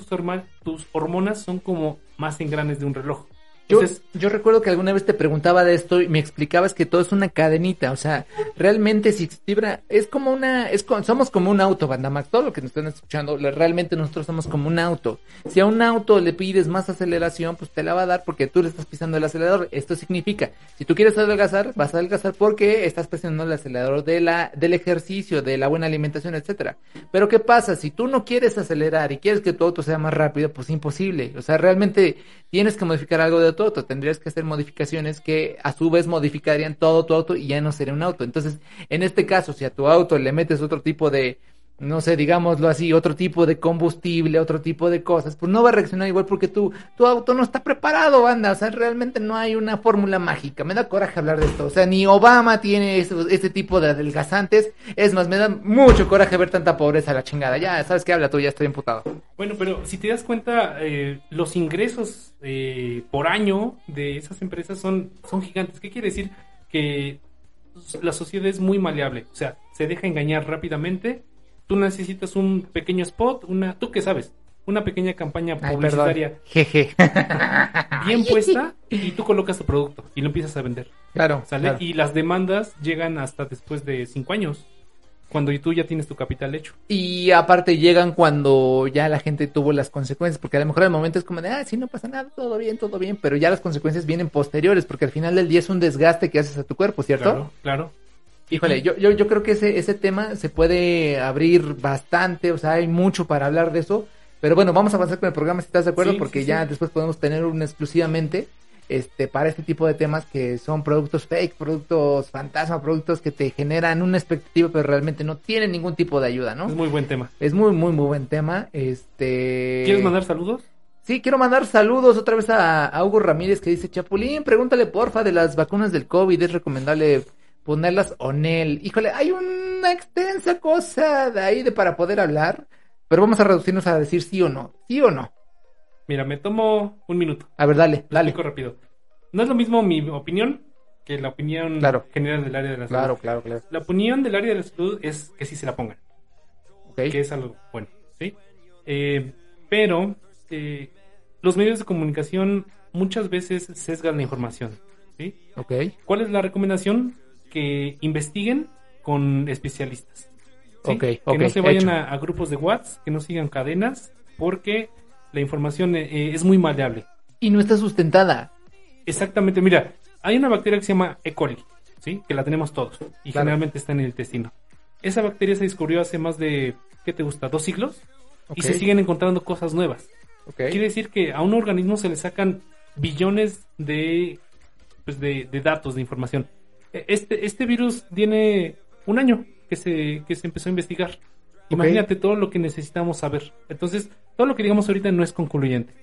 tus, hormonas son como más engranes de un reloj. Yo, recuerdo que alguna vez te preguntaba de esto y me explicabas que todo es una cadenita, o sea, realmente si existiera, es como una, es somos como un auto, Bandamax, todo lo que nos están escuchando, realmente nosotros somos como un auto. Si a un auto le pides más aceleración, pues te la va a dar porque tú le estás pisando el acelerador. Esto significa, si tú quieres adelgazar, vas a adelgazar porque estás presionando el acelerador de la, del ejercicio, de la buena alimentación, etcétera. Pero ¿qué pasa? Si tú no quieres acelerar y quieres que tu auto sea más rápido, pues imposible. O sea, realmente tienes que modificar algo de tu auto, tendrías que hacer modificaciones que a su vez modificarían todo tu auto y ya no sería un auto. Entonces, en este caso, si a tu auto le metes otro tipo de, no sé, digámoslo así, otro tipo de combustible, otro tipo de cosas, pues no va a reaccionar igual porque tu, tu auto no está preparado, banda. O sea, realmente no hay una fórmula mágica. Me da coraje hablar de esto. O sea, ni Obama tiene este tipo de adelgazantes. Es más, me da mucho coraje ver tanta pobreza a la chingada. Ya, ¿sabes qué habla tú? Ya estoy emputado. Bueno, pero si te das cuenta, eh, los ingresos eh, por año de esas empresas son, son gigantes. ¿Qué quiere decir? Que la sociedad es muy maleable. O sea, se deja engañar rápidamente tú necesitas un pequeño spot, una, tú qué sabes, una pequeña campaña publicitaria Jeje. bien puesta y tú colocas tu producto y lo empiezas a vender. Claro, ¿sale? Y las demandas llegan hasta después de cinco años. Cuando tú ya tienes tu capital hecho. Y aparte llegan cuando ya la gente tuvo las consecuencias, porque a lo mejor el momento es como de, ah, sí, no pasa nada, todo bien, todo bien, pero ya las consecuencias vienen posteriores, porque al final del día es un desgaste que haces a tu cuerpo, ¿cierto? Claro, claro. Híjole, yo, yo, yo creo que ese, ese tema se puede abrir bastante, o sea, hay mucho para hablar de eso. Pero bueno, vamos a avanzar con el programa si estás de acuerdo, porque ya después podemos tener un exclusivamente este para este tipo de temas que son productos fake, productos fantasma, productos que te generan una expectativa pero realmente no tienen ningún tipo de ayuda, ¿no? Es muy buen tema. Es muy muy muy buen tema. Este ¿Quieres mandar saludos? Sí, quiero mandar saludos otra vez a, a Hugo Ramírez que dice, "Chapulín, pregúntale porfa de las vacunas del COVID, es recomendable ponerlas Onel. Híjole, hay una extensa cosa de ahí de para poder hablar, pero vamos a reducirnos a decir sí o no. ¿Sí o no? Mira, me tomo un minuto. A ver, dale, dale. rápido. No es lo mismo mi opinión que la opinión general del área de la salud. Claro, claro, claro. La opinión del área de la salud es que sí se la pongan. Okay. Que es algo bueno, ¿sí? Eh, pero eh, los medios de comunicación muchas veces sesgan la información, ¿sí? Ok. ¿Cuál es la recomendación? Que investiguen con especialistas. que no se vayan a, grupos de WhatsApp, que no sigan cadenas, porque la información eh, eh, es muy maleable. Y no está sustentada. Exactamente, mira, hay una bacteria que se llama E. coli, ¿sí? que la tenemos todos y generalmente está en el intestino. esa bacteria se descubrió hace más de, ¿qué te gusta? ¿Dos siglos? Y se siguen encontrando cosas nuevas. Quiere decir que a un organismo se le sacan billones de, pues de, de datos, de información. E- Este, este virus tiene un año que se, que se empezó a investigar. Imagínate todo lo que necesitamos saber. Entonces, todo lo que digamos ahorita no es concluyente.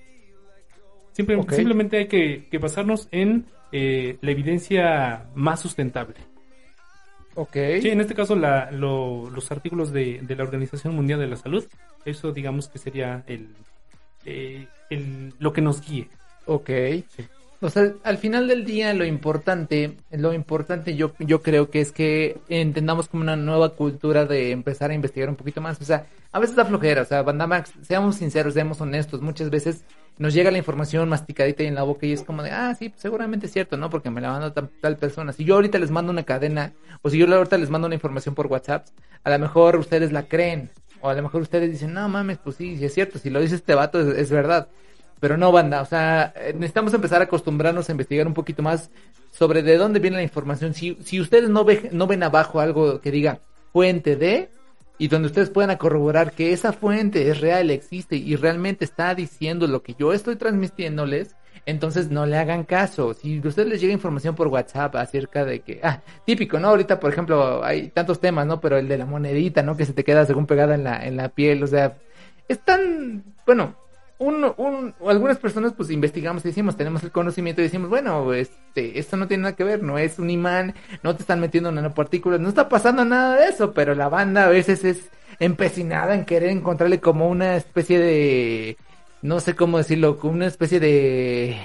Simple-. Simplemente hay que, que basarnos en eh, la evidencia más sustentable. Ok. Sí, en este caso la- lo- los artículos de, de la Organización Mundial de la Salud, eso digamos que sería el, eh, el- lo que nos guíe. Ok. Sí. O sea, al final del día lo importante, lo importante yo, yo creo que es que entendamos como una nueva cultura de empezar a investigar un poquito más. O sea, a veces da flojera, o sea, Banda Max, seamos sinceros, seamos honestos, muchas veces nos llega la información masticadita y en la boca y es como de, ah, sí, seguramente es cierto, ¿no? Porque me la manda tal, tal persona. Si yo ahorita les mando una cadena, o si yo ahorita les mando una información por WhatsApp, a lo mejor ustedes la creen, o a lo mejor ustedes dicen, no mames, pues sí, es cierto, si lo dice este vato es verdad. Pero no, banda, o sea, eh, necesitamos empezar a acostumbrarnos a investigar un poquito más sobre de dónde viene la información. Si, si ustedes no, ve, no ven abajo algo que diga fuente de, y donde ustedes puedan corroborar que esa fuente es real, existe y realmente está diciendo lo que yo estoy transmitiéndoles, entonces no le hagan caso. Si ustedes les llega información por WhatsApp acerca de que, ah, típico, ¿no? Ahorita, por ejemplo, hay tantos temas, ¿no? Pero el de la monedita, ¿no? Que se te queda según pegada en la, en la piel, o sea, es tan, bueno, un, un, algunas personas pues investigamos y decimos, tenemos el conocimiento y decimos, bueno, este, esto no tiene nada que ver, no es un imán, no te están metiendo nanopartículas, no está pasando nada de eso, pero la banda a veces es empecinada en querer encontrarle como una especie de, no sé cómo decirlo, como una especie de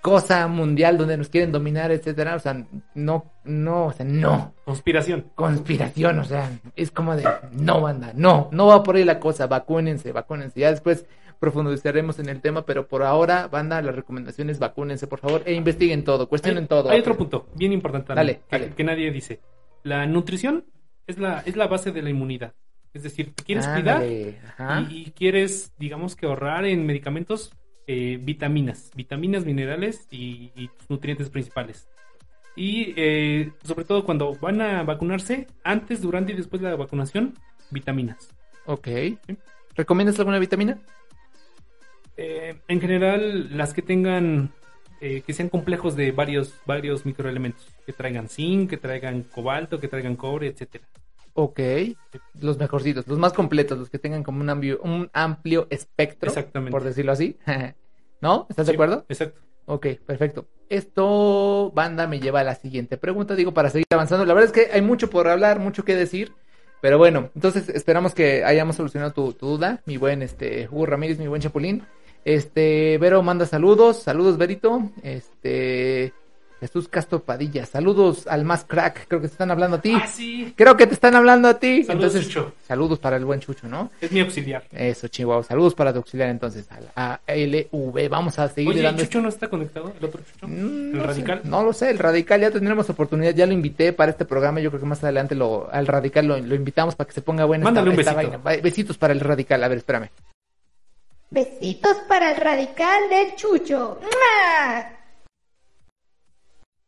cosa mundial donde nos quieren dominar, etcétera, o sea, no, no, o sea, no. Conspiración. conspiración, o sea, es como de, no banda, no, no va por ahí la cosa, vacúnense, vacúnense, ya después profundizaremos en el tema, pero por ahora, banda, la recomendación es vacúnense, por favor, e investiguen todo, cuestionen Hay, todo. hay otro punto bien importante también, Dale, que, dale. que nadie dice. La nutrición es la, es la base de la inmunidad. Es decir, te quieres cuidar y, y quieres, digamos que ahorrar en medicamentos eh, vitaminas, vitaminas, minerales y, nutrientes principales. Y eh, sobre todo cuando van a vacunarse, antes, durante y después de la vacunación, vitaminas. Ok. ¿Recomiendas alguna vitamina? Eh, en general, las que tengan, eh, que sean complejos de varios, varios microelementos, que traigan zinc, que traigan cobalto, que traigan cobre, etcétera. Ok. Los mejorcitos, los más completos, los que tengan como un amplio, un amplio espectro, Exactamente. por decirlo así. ¿No? ¿Estás de acuerdo? Exacto. Ok, perfecto. Esto, banda, me lleva a la siguiente pregunta, digo, para seguir avanzando. La verdad es que hay mucho por hablar, mucho que decir, pero bueno, entonces esperamos que hayamos solucionado tu, tu duda, mi buen este Hugo Ramírez, mi buen Chapulín. Este, Vero manda saludos, saludos Verito, este, Jesús Castro Padilla, saludos al más crack, creo que te están hablando a ti. Ah, sí. Creo que te están hablando a ti. Saludos, entonces, Chucho. saludos para el buen Chucho, ¿no? Es mi auxiliar. Eso, Chihuahua. Saludos para tu auxiliar entonces, al ALV. Vamos a seguir Oye, dando ¿Chucho no está conectado? ¿El otro Chucho? Mm, ¿El no sé, radical? no lo sé, el radical ya tendremos oportunidad, ya lo invité para este programa, yo creo que más adelante lo, al radical lo, lo invitamos para que se ponga buena Mándale un esta besito. vaina. Va- Besitos para el radical, a ver, espérame. Besitos para el radical del Chucho. ¡Mua!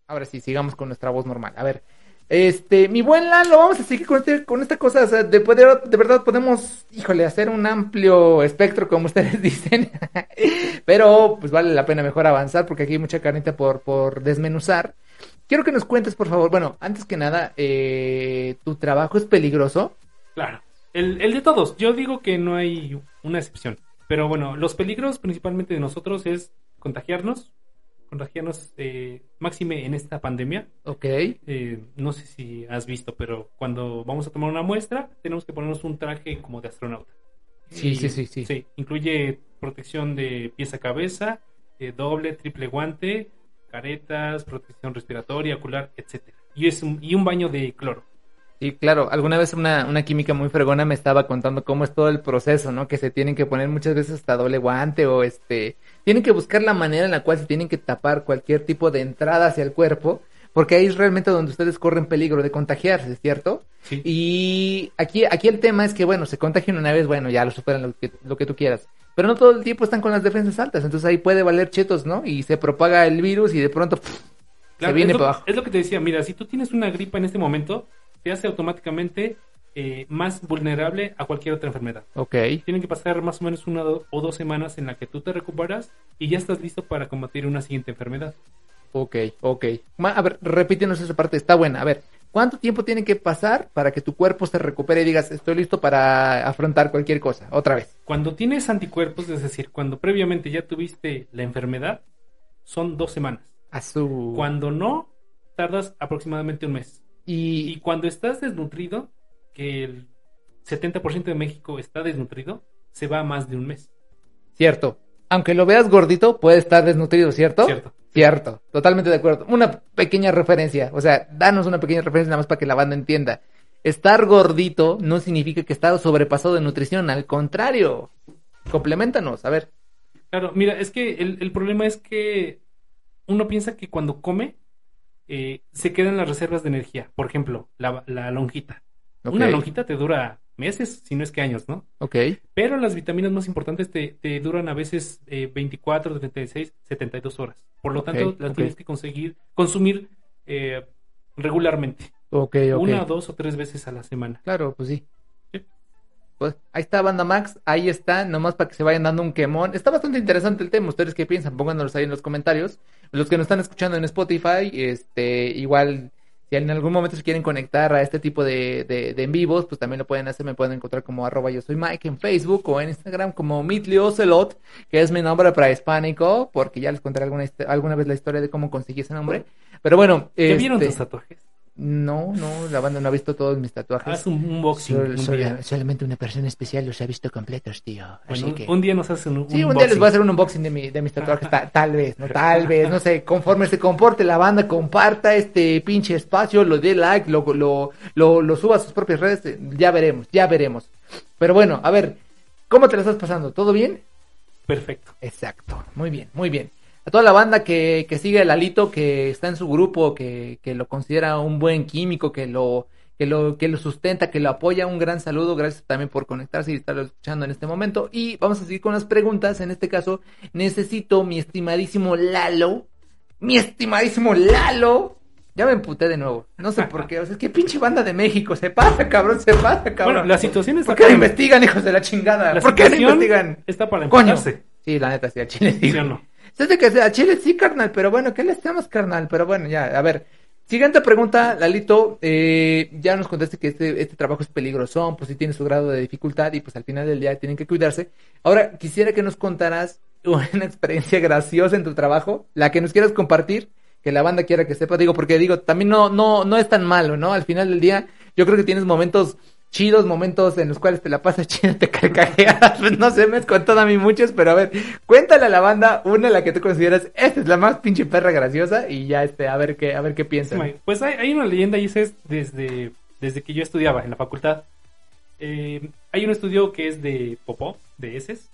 Ahora sí, sigamos con nuestra voz normal. A ver, este, mi buen Lalo, vamos a seguir con, este- con esta cosa, o sea, de poder, de verdad podemos, híjole, hacer un amplio espectro, como ustedes dicen, pero pues vale la pena mejor avanzar porque aquí hay mucha carnita por, por desmenuzar. Quiero que nos cuentes, por favor, bueno, antes que nada, eh, ¿tu trabajo es peligroso? Claro. El, el de todos. Yo digo que no hay una excepción. Pero bueno, los peligros principalmente de nosotros es contagiarnos. Contagiarnos eh, máxime en esta pandemia. Ok, Eh, no sé si has visto, pero cuando vamos a tomar una muestra, tenemos que ponernos un traje como de astronauta. Sí, Y- sí, sí, sí. Sí, incluye protección de pies a cabeza, eh, doble, triple guante, caretas, protección respiratoria, ocular, etcétera. Y, es un, y un baño de cloro. Sí, claro, alguna vez una, una química muy fregona me estaba contando cómo es todo el proceso, ¿no? Que se tienen que poner muchas veces hasta doble guante o este, tienen que buscar la manera en la cual se tienen que tapar cualquier tipo de entrada hacia el cuerpo, porque ahí es realmente donde ustedes corren peligro de contagiarse, ¿cierto? Sí. Y aquí, aquí el tema es que, bueno, se contagian una vez, bueno, ya lo superan lo que, lo que tú quieras. Pero no todo el tiempo están con las defensas altas, entonces ahí puede valer chetos, ¿no? Y se propaga el virus y de pronto pff, se viene es, lo, para abajo. es lo que te decía, mira, si tú tienes una gripa en este momento, te hace automáticamente eh, más vulnerable a cualquier otra enfermedad. Ok. Tienen que pasar más o menos una o dos semanas en la que tú te recuperas y ya estás listo para combatir una siguiente enfermedad. Ok, ok. A ver, repítenos esa parte, está buena. A ver, ¿cuánto tiempo tiene que pasar para que tu cuerpo se recupere y digas, estoy listo para afrontar cualquier cosa? Otra vez. Cuando tienes anticuerpos, es decir, cuando previamente ya tuviste la enfermedad, son dos semanas. A su... Cuando no, tardas aproximadamente un mes. Y Y... cuando estás desnutrido, que el 70% de México está desnutrido, se va a más de un mes. Cierto. Aunque lo veas gordito, puede estar desnutrido, ¿cierto? Cierto. Cierto. Totalmente de acuerdo. Una pequeña referencia. O sea, danos una pequeña referencia nada más para que la banda entienda. Estar gordito no significa que estás sobrepasado de nutrición. Al contrario. Compleméntanos. A ver. Claro, mira, es que el, el problema es que uno piensa que cuando come eh, se quedan las reservas de energía. Por ejemplo, la, la lonjita. Una lonjita te dura meses, si no es que años, ¿no? Ok. Pero las vitaminas más importantes te, te duran a veces eh, 24, 36, 72 horas. Por lo tanto, las tienes que conseguir, consumir eh, regularmente. Ok, ok. Una, dos o tres veces a la semana. Claro, pues sí. Sí. Pues ahí está Banda Max, ahí está, nomás para que se vayan dando un quemón. Está bastante interesante el tema, ¿ustedes qué piensan? Pónganos ahí en los comentarios. Los que nos están escuchando en Spotify, este, igual, si en algún momento se quieren conectar a este tipo de, de, de en vivos, pues también lo pueden hacer, me pueden encontrar como arroba yo soy Mike en Facebook o en Instagram como Mitli Ocelot, que es mi nombre prehispánico, porque ya les contaré alguna, alguna vez la historia de cómo conseguí ese nombre. Pero bueno, ¿Ya vieron este, tus tatuajes? No, no, la banda no ha visto todos mis tatuajes. Haz un unboxing. Sol- un sola- día. solamente una persona especial los ha visto completos, tío. Bueno, Así un, que. un día nos hacen un, Sí, un día les voy a hacer un unboxing de, mi, de mis tatuajes, ta- tal vez, ¿no? Tal vez, no sé, conforme se comporte la banda, comparta este pinche espacio, lo dé like, lo, lo, lo, lo suba a sus propias redes, eh, ya veremos, ya veremos. Pero bueno, a ver, ¿cómo te la estás pasando? ¿Todo bien? Perfecto. Exacto, muy bien, muy bien. A toda la banda que, que sigue el Alito, que está en su grupo, que, que lo considera un buen químico, que lo, que lo, que lo sustenta, que lo apoya, un gran saludo, gracias también por conectarse y estarlo escuchando en este momento. Y vamos a seguir con las preguntas. En este caso, necesito mi estimadísimo Lalo, mi estimadísimo Lalo. Ya me emputé de nuevo. No sé por qué. O sea, es que pinche banda de México. Se pasa, cabrón, se pasa, cabrón. Bueno, la situación está ¿Por qué no investigan, hijos de la chingada? La ¿Por qué no investigan? está para Coño. Sí, la neta, sí, a Chile sí. ¿Sí o no? Se hace que a Chile sí, carnal, pero bueno, ¿qué le hacemos, carnal? Pero bueno, ya, a ver. Siguiente pregunta, Lalito. Eh, ya nos contaste que este, este trabajo es peligroso, pues sí tiene su grado de dificultad y pues al final del día tienen que cuidarse. Ahora, quisiera que nos contaras una experiencia graciosa en tu trabajo, la que nos quieras compartir, que la banda quiera que sepa, digo, porque digo, también no, no, no es tan malo, ¿no? Al final del día, yo creo que tienes momentos chidos, momentos en los cuales te la pasas chido, te carcajeas, pues no sé, me has contado a mí muchos, pero a ver, cuéntale a la banda una la que tú consideras, esta es la más pinche perra graciosa y ya este, a ver qué, a ver qué piensan. Pues hay, hay una leyenda y es desde, desde que yo estudiaba en la facultad. Eh, hay un estudio que es de popó, de heces,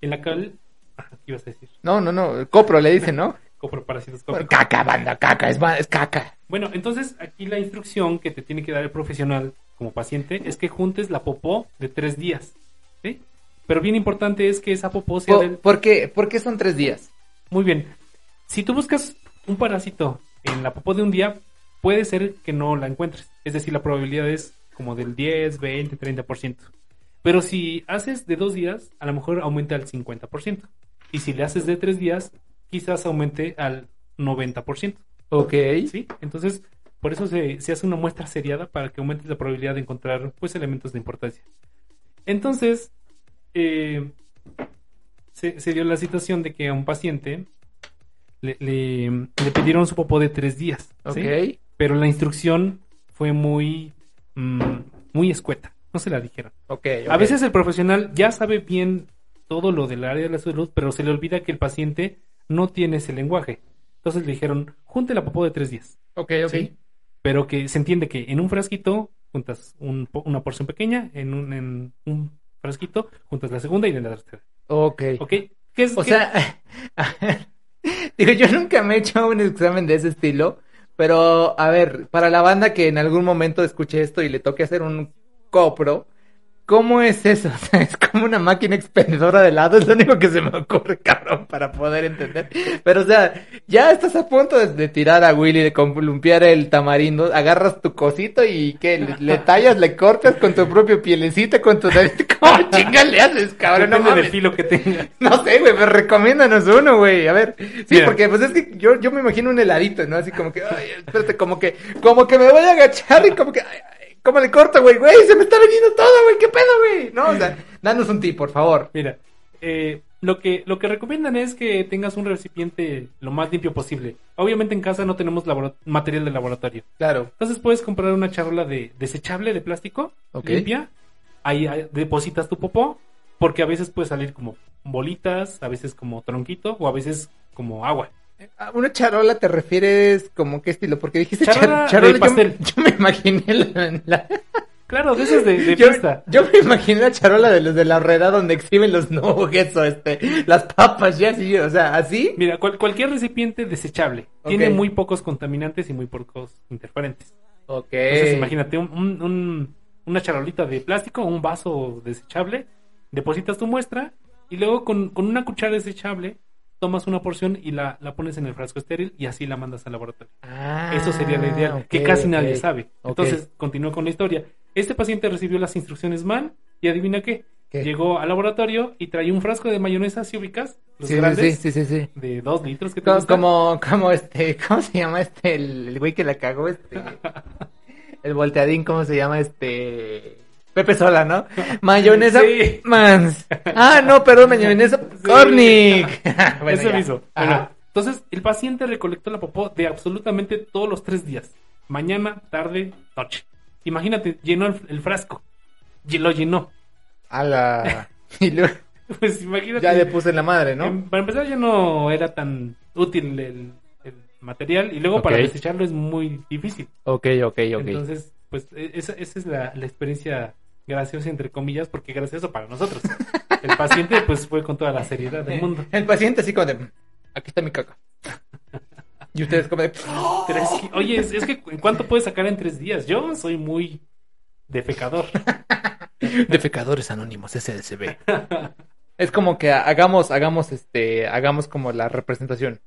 en la cual... ¿qué ibas a decir? No, no, no, copro le dicen, ¿no? Coproparasitoscópico. Caca, banda, caca, es, es caca. Bueno, entonces aquí la instrucción que te tiene que dar el profesional como paciente es que juntes la popó de tres días. ¿sí? Pero bien importante es que esa popó sea Po- del... ¿Por qué? ¿Por qué son tres días? Muy bien. Si tú buscas un parásito en la popó de un día, puede ser que no la encuentres. Es decir, la probabilidad es como del 10, 20, 30%. Pero si haces de dos días, a lo mejor aumenta al 50%. Y si le haces de tres días, quizás aumente al 90%. Ok. ¿Sí? Entonces, por eso se, se hace una muestra seriada para que aumente la probabilidad de encontrar pues elementos de importancia. Entonces, eh, se, se dio la situación de que a un paciente le, le- le pidieron su popó de tres días. ¿sí? Ok. Pero la instrucción fue muy, mm, muy escueta. No se la dijeron. Ok. A veces el profesional ya sabe bien todo lo del área de la salud, pero se le olvida que el paciente no tiene ese lenguaje. Entonces le dijeron, junte la popó de tres días. Ok, ok. ¿sí? Pero que se entiende que en un frasquito juntas un una porción pequeña, en un, en un frasquito juntas la segunda y en la tercera. Ok. ¿Ok? ¿Qué es, O qué- sea, digo, yo nunca me he hecho un examen de ese estilo, pero a ver, para la banda que en algún momento escuche esto y le toque hacer un copro, ¿Cómo es eso? O sea, es como una máquina expendedora de helado, es lo único que se me ocurre, cabrón, para poder entender. Pero, o sea, ya estás a punto de, de tirar a Willy, de columpiar el tamarindo, agarras tu cosito y ¿qué? Le, le tallas, le cortas con tu propio pielecita, con tu... ¿Cómo chingas le haces, cabrón? No Depende del mames. filo que tenga. No sé, güey, pero recomiéndanos uno, güey. A ver. Sí, Mira. porque pues es que yo, yo me imagino un heladito, ¿no? Así como que, ay, espérate, como que, como que me voy a agachar y como que, ay, ¿cómo le corto, güey? Güey, se me está veniendo todo, güey, ¿qué pedo, güey? No, o sea, danos un tip, por favor. Mira, eh, lo que lo que recomiendan es que tengas un recipiente lo más limpio posible. Obviamente en casa no tenemos material de laboratorio. Claro. Entonces puedes comprar una charola de desechable de plástico, Ok. limpia. Ahí, ahí depositas tu popó, porque a veces puede salir como bolitas, a veces como tronquito o a veces como agua. ¿A una charola te refieres como qué estilo? Porque dijiste Charola char- charola, de yo, pastel. yo me imaginé la, la- Claro, de esas de, de yo, fiesta. yo me imaginé la charola de los de la horrera donde exhiben los nuggets o este, las papas, ya así, o sea, así. Mira, cual- cualquier recipiente desechable tiene muy pocos contaminantes y muy pocos interferentes. Ok. Entonces, imagínate un- un- un- una charolita de plástico o un vaso desechable, depositas tu muestra y luego con, con una cuchara desechable tomas una porción y la, la pones en el frasco estéril y así la mandas al laboratorio. Ah, Eso sería lo ideal, que casi nadie sabe. Entonces, continúo con la historia. Este paciente recibió las instrucciones mal y adivina qué. ¿Qué? Llegó al laboratorio y traía un frasco de mayonesa, ¿sí ubicas? Los Sí, sí, grandes, sí, sí, sí, sí. de dos litros que te. Como, como este, ¿cómo se llama este, el, el güey que la cagó, este, el volteadín, ¿cómo se llama este? Pepe Sola, ¿no? Mayonesa Sí. Mans. Ah, no, perdón, mayonesa Cornic. Bueno, Eso ya. mismo. Bueno, entonces, el paciente recolectó la popó de absolutamente todos los tres días. Mañana, tarde, noche. Imagínate, llenó el, el frasco. Y lo llenó. A la... Y luego Pues imagínate. ya le puse en la madre, ¿no? para empezar, ya no era tan útil el, el material. Y luego para desecharlo es muy difícil. Ok, ok, ok. Entonces, pues e- esa, esa es la, la experiencia graciosa, entre comillas, porque gracioso para nosotros. El paciente, pues fue con toda la seriedad del mundo. El paciente así como de, aquí está mi caca. Y ustedes como de, Tres ki- Oye, es, es que ¿cuánto puedes sacar en tres días? Yo soy muy defecador. Defecadores Anónimos, SSB. Es como que hagamos, hagamos este, hagamos como la representación.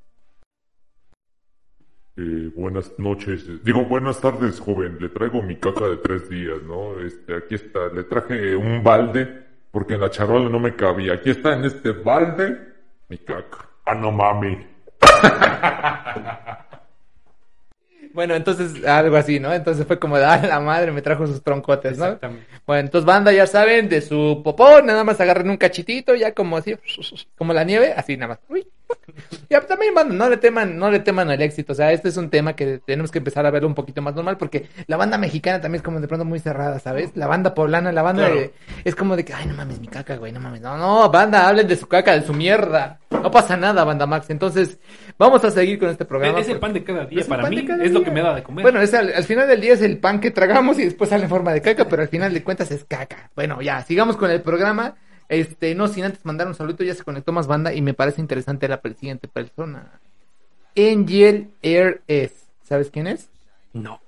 Eh, buenas noches, digo buenas tardes, joven. Le traigo mi caca de tres días, ¿no? Este, aquí está. Le traje un balde porque en la charola no me cabía. Aquí está en este balde mi caca. Ah, no mami. Bueno, entonces algo así, ¿no? Entonces fue como de, ah, la madre me trajo sus troncotes, ¿no? Exactamente. Bueno, entonces banda, ya saben, de su popó, nada más agarren un cachitito, ya como así, como la nieve, así nada más. Uy. Ya también, banda, no le teman, no le teman al éxito, o sea, este es un tema que tenemos que empezar a verlo un poquito más normal, porque la banda mexicana también es como de pronto muy cerrada, ¿sabes? La banda poblana, la banda Claro. de- es como de que, ay, no mames, mi caca, güey, no mames, no, no, banda, hablen de su caca, de su mierda, no pasa nada, banda Max, entonces, vamos a seguir con este programa. Es el pan de cada día. Para mí es lo que me da de comer. Bueno, es al, al final del día es el pan que tragamos y después sale en forma de caca, pero al final de cuentas es caca. Bueno, ya, sigamos con el programa. Este, no sin antes mandar un saludo, ya se conectó más banda y me parece interesante la siguiente persona. Angel Air S. ¿Sabes quién es? no.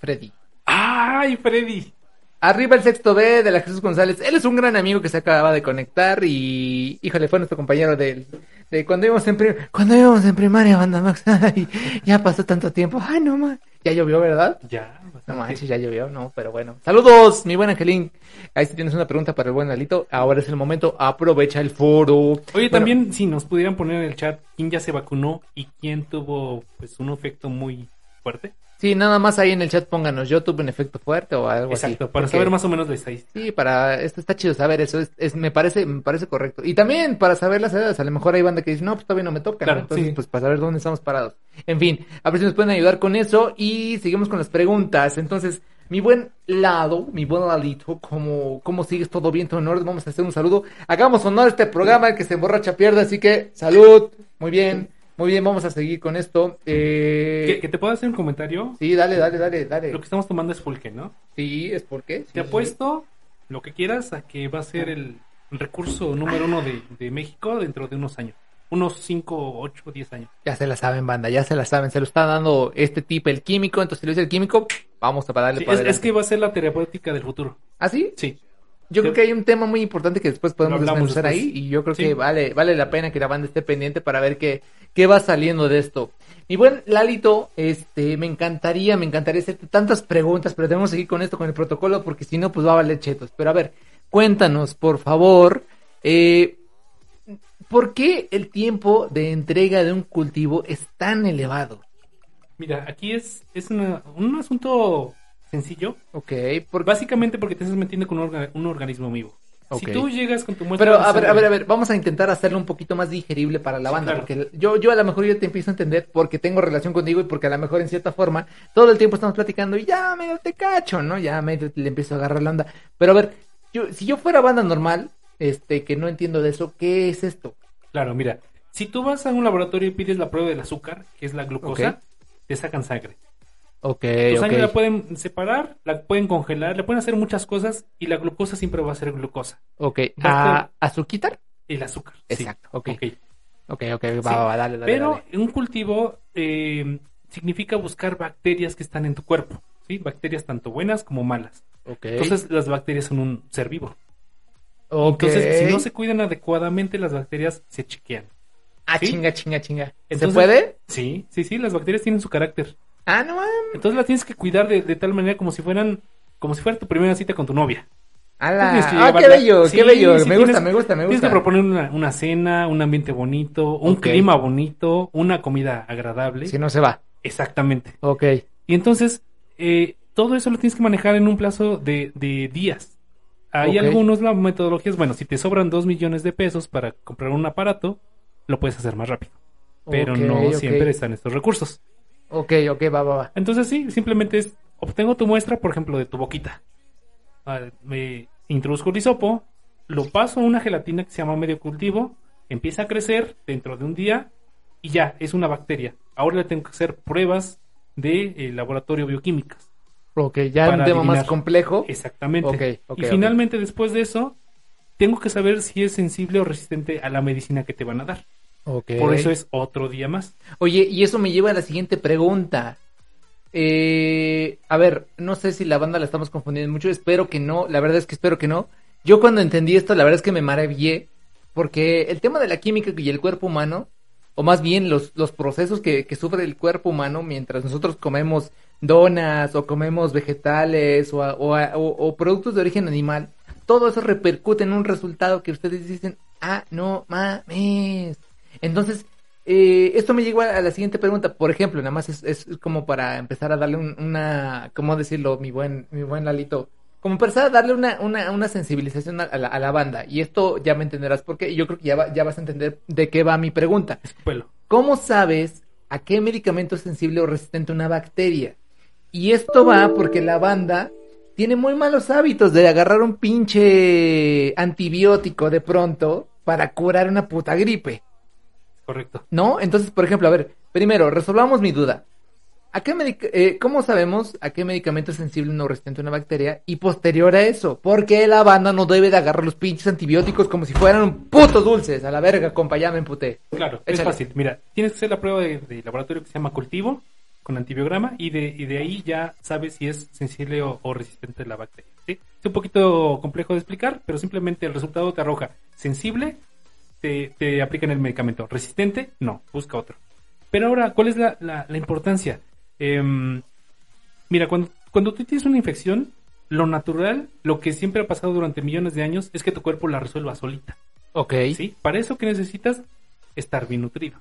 Freddy. ¡Ay, Freddy! Arriba el sexto B de la Jesús González. Él es un gran amigo que se acaba de conectar y, híjole, fue nuestro compañero de, de cuando íbamos en prim- cuando íbamos en primaria, banda Max. Ay, ya pasó tanto tiempo. Ay, no más. Ya llovió, ¿verdad? Ya. No manches, ya llovió, no, pero bueno. Saludos, mi buen Angelín. Ahí si tienes una pregunta para el buen Lalito, ahora es el momento, aprovecha el foro. Oye, Bueno, también si nos pudieran poner en el chat quién ya se vacunó y quién tuvo pues un efecto muy fuerte. Sí, nada más ahí en el chat pónganos, yo tuve un efecto fuerte o algo así. Exacto, para porque- saber más o menos la estadística. Sí, para, esto está chido saber eso, es, es- me parece, me parece correcto. Y también para saber las edades, a lo mejor hay banda que dice, no, pues todavía no me toca, ¿no? Claro, entonces sí. pues para saber dónde estamos parados. En fin, a ver si nos pueden ayudar con eso y seguimos con las preguntas. Entonces, mi buen lado, mi buen ladito, ¿cómo, cómo sigues? ¿Todo bien? ¿Todo en orden? Vamos a hacer un saludo. Hagamos honor a este programa, el que se emborracha pierde, así que salud, muy bien, muy bien, vamos a seguir con esto. Eh... ¿Que, que te puedo hacer un comentario? Sí, dale, dale, dale, dale. Lo que estamos tomando es Fulke, ¿no? Sí, es porque. Te apuesto lo que quieras a que va a ser el recurso número uno de, de México dentro de unos años. Unos 5, 8, 10 años. Ya se la saben, banda, ya se la saben. Se lo está dando este tipo, el químico. Entonces, si lo dice el químico, vamos a Sí, para es, es que va a ser la terapéutica del futuro. ¿Ah, sí? Sí. Yo creo que hay un tema muy importante que después podemos desmenuzar después. ahí y yo creo Sí. que vale, vale la pena que la banda esté pendiente para ver qué, qué va saliendo de esto. Mi buen Lalito, este, me encantaría, me encantaría hacerte tantas preguntas, pero tenemos que seguir con esto, con el protocolo, porque si no, pues va a valer chetos. Pero a ver, cuéntanos, por favor, eh, ¿por qué el tiempo de entrega de un cultivo es tan elevado? Mira, aquí es, es una- un asunto sencillo. Ok, porque... Básicamente porque te estás metiendo con un, orga- un organismo vivo. Si tú llegas con tu muestra Pero a ver, a ver, a ver, vamos a intentar hacerlo un poquito más digerible para la Sí, banda, claro. porque yo, yo a lo mejor yo te empiezo a entender porque tengo relación contigo y porque a lo mejor en cierta forma todo el tiempo estamos platicando y ya medio te cacho, ¿no? Ya medio le empiezo a agarrar la onda. Pero a ver, yo, si yo fuera banda normal, este, que no entiendo de eso, ¿qué es esto? Claro, mira, si tú vas a un laboratorio y pides la prueba del azúcar, que es la glucosa, te sacan sangre. Ok, Tu sangre la pueden separar, la pueden congelar, le pueden hacer muchas cosas y la glucosa siempre va a ser glucosa. ok. A ¿A azuquitar? El azúcar. sí. Exacto, ok. Ok. Ok, ok, va, Sí, va, dale, dale. Pero dale. un cultivo eh, significa buscar bacterias que están en tu cuerpo, ¿sí? Bacterias tanto buenas como malas. Ok, Entonces las bacterias son un ser vivo. ok. Entonces, si no se cuidan adecuadamente, las bacterias se chequean. Ah, ¿sí? chinga, chinga, chinga. ¿Se puede? Sí, sí, sí, las bacterias tienen su carácter. Ah, no mames. Entonces las tienes que cuidar de, de tal manera como si fueran, como si fuera tu primera cita con tu novia. Tienes Ah, qué bello, Sí, qué bello. sí, me tienes- gusta, me gusta, me Tienes gusta. que proponer una, una cena, un ambiente bonito, un clima bonito, una comida agradable. Si no se va. Exactamente. Ok. Y entonces, eh, todo eso lo tienes que manejar en un plazo de, de días. Hay algunos la- metodologías, bueno, si te sobran dos millones de pesos para comprar un aparato, lo puedes hacer más rápido. Pero no siempre están estos recursos. Ok, ok, va, va, va. Entonces sí, simplemente es, obtengo tu muestra, por ejemplo, de tu boquita. Ah, Me introduzco el hisopo, lo paso a una gelatina que se llama medio cultivo, empieza a crecer dentro de un día y ya, es una bacteria. Ahora le tengo que hacer pruebas de eh, laboratorio bioquímicas. Ok, ya un Para tema más complejo. Exactamente. Ok, ok, y finalmente, después de eso, tengo que saber si es sensible o resistente a la medicina que te van a dar. Por eso es otro día más. Oye, y eso me lleva a la siguiente pregunta. Eh, a ver, no sé si la banda la estamos confundiendo mucho, espero que no, la verdad es que espero que no. Yo cuando entendí esto, la verdad es que me maravillé, porque el tema de la química y el cuerpo humano, o más bien los, los procesos que, que sufre el cuerpo humano mientras nosotros comemos donas o comemos vegetales o- o productos de origen animal, todo eso repercute en un resultado que ustedes dicen, ah, no mames. Entonces, eh, esto me llegó a, la siguiente pregunta. Por ejemplo, nada más es, es como para empezar a darle un- una, ¿cómo decirlo, mi buen, mi buen Lalito? Como empezar a darle una, una, una sensibilización a, a la, a la banda. Y esto ya me entenderás porque yo creo que ya, va- ya vas a entender de qué va mi pregunta. Escuelo. ¿Cómo sabes a qué medicamento es sensible o resistente una bacteria? Y esto va porque la banda tiene muy malos hábitos de agarrar un pinche antibiótico de pronto para curar una puta gripe. Correcto. ¿No? Entonces, por ejemplo, a ver, primero, resolvamos mi duda. ¿A qué eh, ¿Cómo sabemos a qué medicamento es sensible o resistente una bacteria? Y posterior a eso, ¿por qué la banda no debe de agarrar los pinches antibióticos como si fueran putos dulces? A la verga, compa, ya me emputé. Claro, es fácil. Mira, tienes que hacer la prueba de, de laboratorio que se llama cultivo con antibiograma y de, y de ahí ya sabes si es sensible o, o resistente a la bacteria. ¿sí? Es un poquito complejo de explicar, pero simplemente el resultado te arroja sensible, te, te aplican el medicamento. Resistente, no, busca otro. Pero ahora, ¿cuál es la, la- la importancia? Em, mira, cuando, cuando tú tienes una infección, lo natural, lo que siempre ha pasado durante millones de años, es que tu cuerpo la resuelva solita. Ok. ¿sí? Para eso que necesitas estar bien nutrido.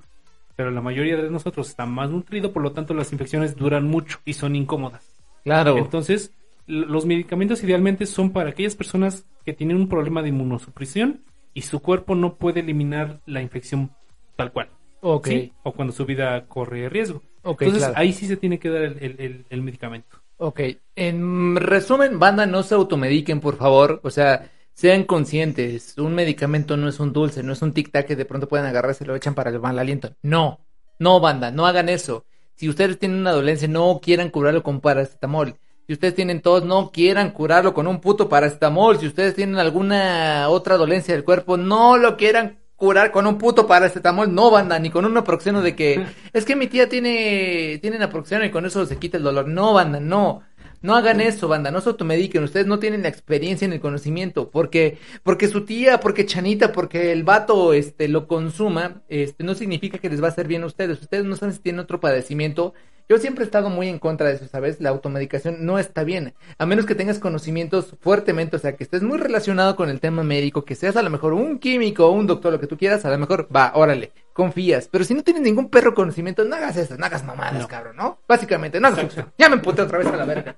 Pero la mayoría de nosotros está más nutrido, por lo tanto las infecciones duran mucho y son incómodas. Claro. Entonces, los medicamentos idealmente son para aquellas personas que tienen un problema de inmunosupresión y su cuerpo no puede eliminar la infección tal cual. ok. ¿sí? O cuando su vida corre riesgo. Ok, Entonces, claro. ahí sí se tiene que dar el, el- el- el medicamento. Ok, en resumen, banda, no se automediquen, por favor. O sea, sean conscientes. Un medicamento no es un dulce, no es un tic-tac que de pronto pueden agarrarse y lo echan para el mal aliento. No, no, banda, no hagan eso. Si ustedes tienen una dolencia, no quieran curarlo con paracetamol. Si ustedes tienen tos, no quieran curarlo con un puto paracetamol. Si ustedes tienen alguna otra dolencia del cuerpo, no lo quieran curar con un puto paracetamol. No, banda, ni con un naproxeno de que es que mi tía tiene, tiene naproxeno y con eso se quita el dolor. No, banda, no. No hagan eso, banda, no se automediquen, ustedes no tienen la experiencia ni el conocimiento, porque, porque su tía, porque Chanita, porque el vato, este, lo consuma, este, no significa que les va a hacer bien a ustedes, ustedes no saben si tienen otro padecimiento, yo siempre he estado muy en contra de eso, ¿sabes? La automedicación no está bien, a menos que tengas conocimientos fuertemente, o sea, que estés muy relacionado con el tema médico, que seas a lo mejor un químico o un doctor, lo que tú quieras, a lo mejor, va, órale, confías, pero si no tienes ningún perro conocimiento, no hagas eso, no hagas mamadas, No. cabrón, ¿no? Básicamente, no hagas eso. Ya me emputé otra vez a la verga.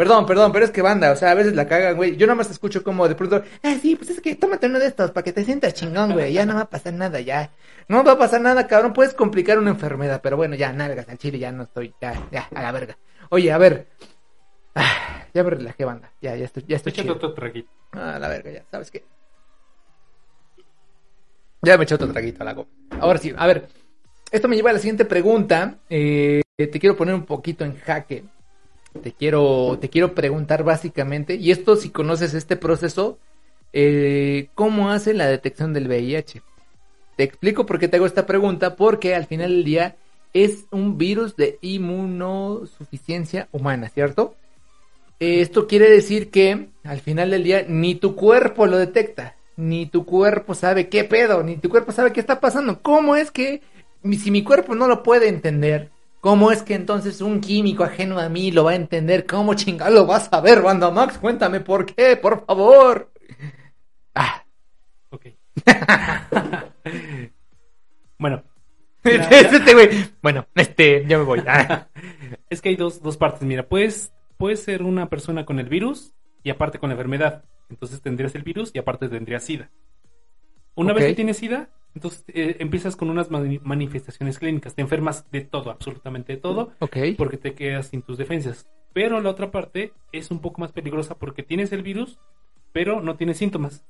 Perdón, perdón, pero es que banda, o sea, a veces la cagan, güey. Yo nada más escucho como de pronto, ah, sí, pues es que tómate uno de estos para que te sientas chingón, güey. Ya no va a pasar nada, ya. No va a pasar nada, cabrón. Puedes complicar una enfermedad, pero bueno, ya, nalgas al chile, ya no estoy, ya, ya, a la verga. Oye, a ver. Ah, ya me relajé, banda. Ya, ya estoy, ya estoy Échate chido. otro traguito. Ah, la verga, ya, ¿sabes qué? Ya me eché otro traguito a la copa. Ahora sí, a ver. Esto me lleva a la siguiente pregunta. Eh, te quiero poner un poquito en jaque. Te quiero, te quiero preguntar básicamente, y esto si conoces este proceso, eh, ¿cómo hace la detección del VIH? Te explico por qué te hago esta pregunta, porque al final del día es un virus de inmunosuficiencia humana, ¿cierto? Eh, Esto quiere decir que al final del día ni tu cuerpo lo detecta, ni tu cuerpo sabe qué pedo, ni tu cuerpo sabe qué está pasando. ¿Cómo es que si mi cuerpo no lo puede entender, cómo es que entonces un químico ajeno a mí lo va a entender? ¿Cómo chingado lo vas a ver, Banda Max? Cuéntame por qué, por favor. Ah, Ok. bueno. este güey. Bueno, este, ya me voy. Ah. es que hay dos, dos partes. Mira, puedes, puedes ser una persona con el virus y aparte con la enfermedad. Entonces tendrías el virus y aparte tendrías SIDA. Una vez que tienes SIDA, entonces eh, empiezas con unas mani- manifestaciones clínicas. Te enfermas de todo, absolutamente de todo, Ok. porque te quedas sin tus defensas. Pero la otra parte es un poco más peligrosa porque tienes el virus, pero no tienes síntomas.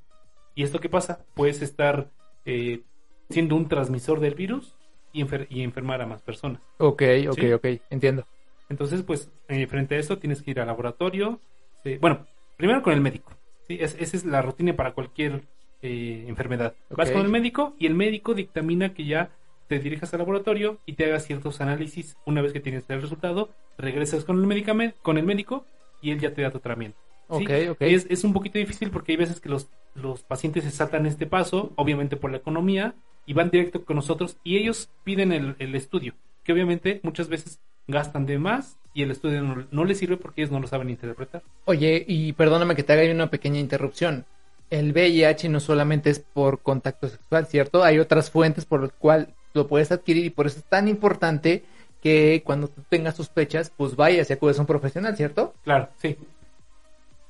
¿Y esto qué pasa? Puedes estar eh, siendo un transmisor del virus y, enfer- y enfermar a más personas. Ok, ok, Sí. ok, entiendo. Entonces, pues, eh, frente a eso tienes que ir al laboratorio. sí, bueno, primero con el médico. ¿sí? Es- esa es la rutina para cualquier eh, enfermedad. Vas con el médico y el médico dictamina que ya te dirijas al laboratorio y te hagas ciertos análisis. Una vez que tienes el resultado, regresas con el, medicamento, con el médico y él ya te da tu tratamiento. ¿sí? Ok, ok. Es, es un poquito difícil porque hay veces que los, los pacientes se saltan este paso, obviamente por la economía, y van directo con nosotros y ellos piden el, el estudio, que obviamente muchas veces gastan de más y el estudio no, no les sirve porque ellos no lo saben interpretar. Oye, y perdóname que te haga una pequeña interrupción. El VIH no solamente es por contacto sexual, ¿cierto? Hay otras fuentes por las cuales lo puedes adquirir y por eso es tan importante que cuando tú tengas sospechas, pues vayas y acudes a un profesional, ¿cierto? Claro, sí.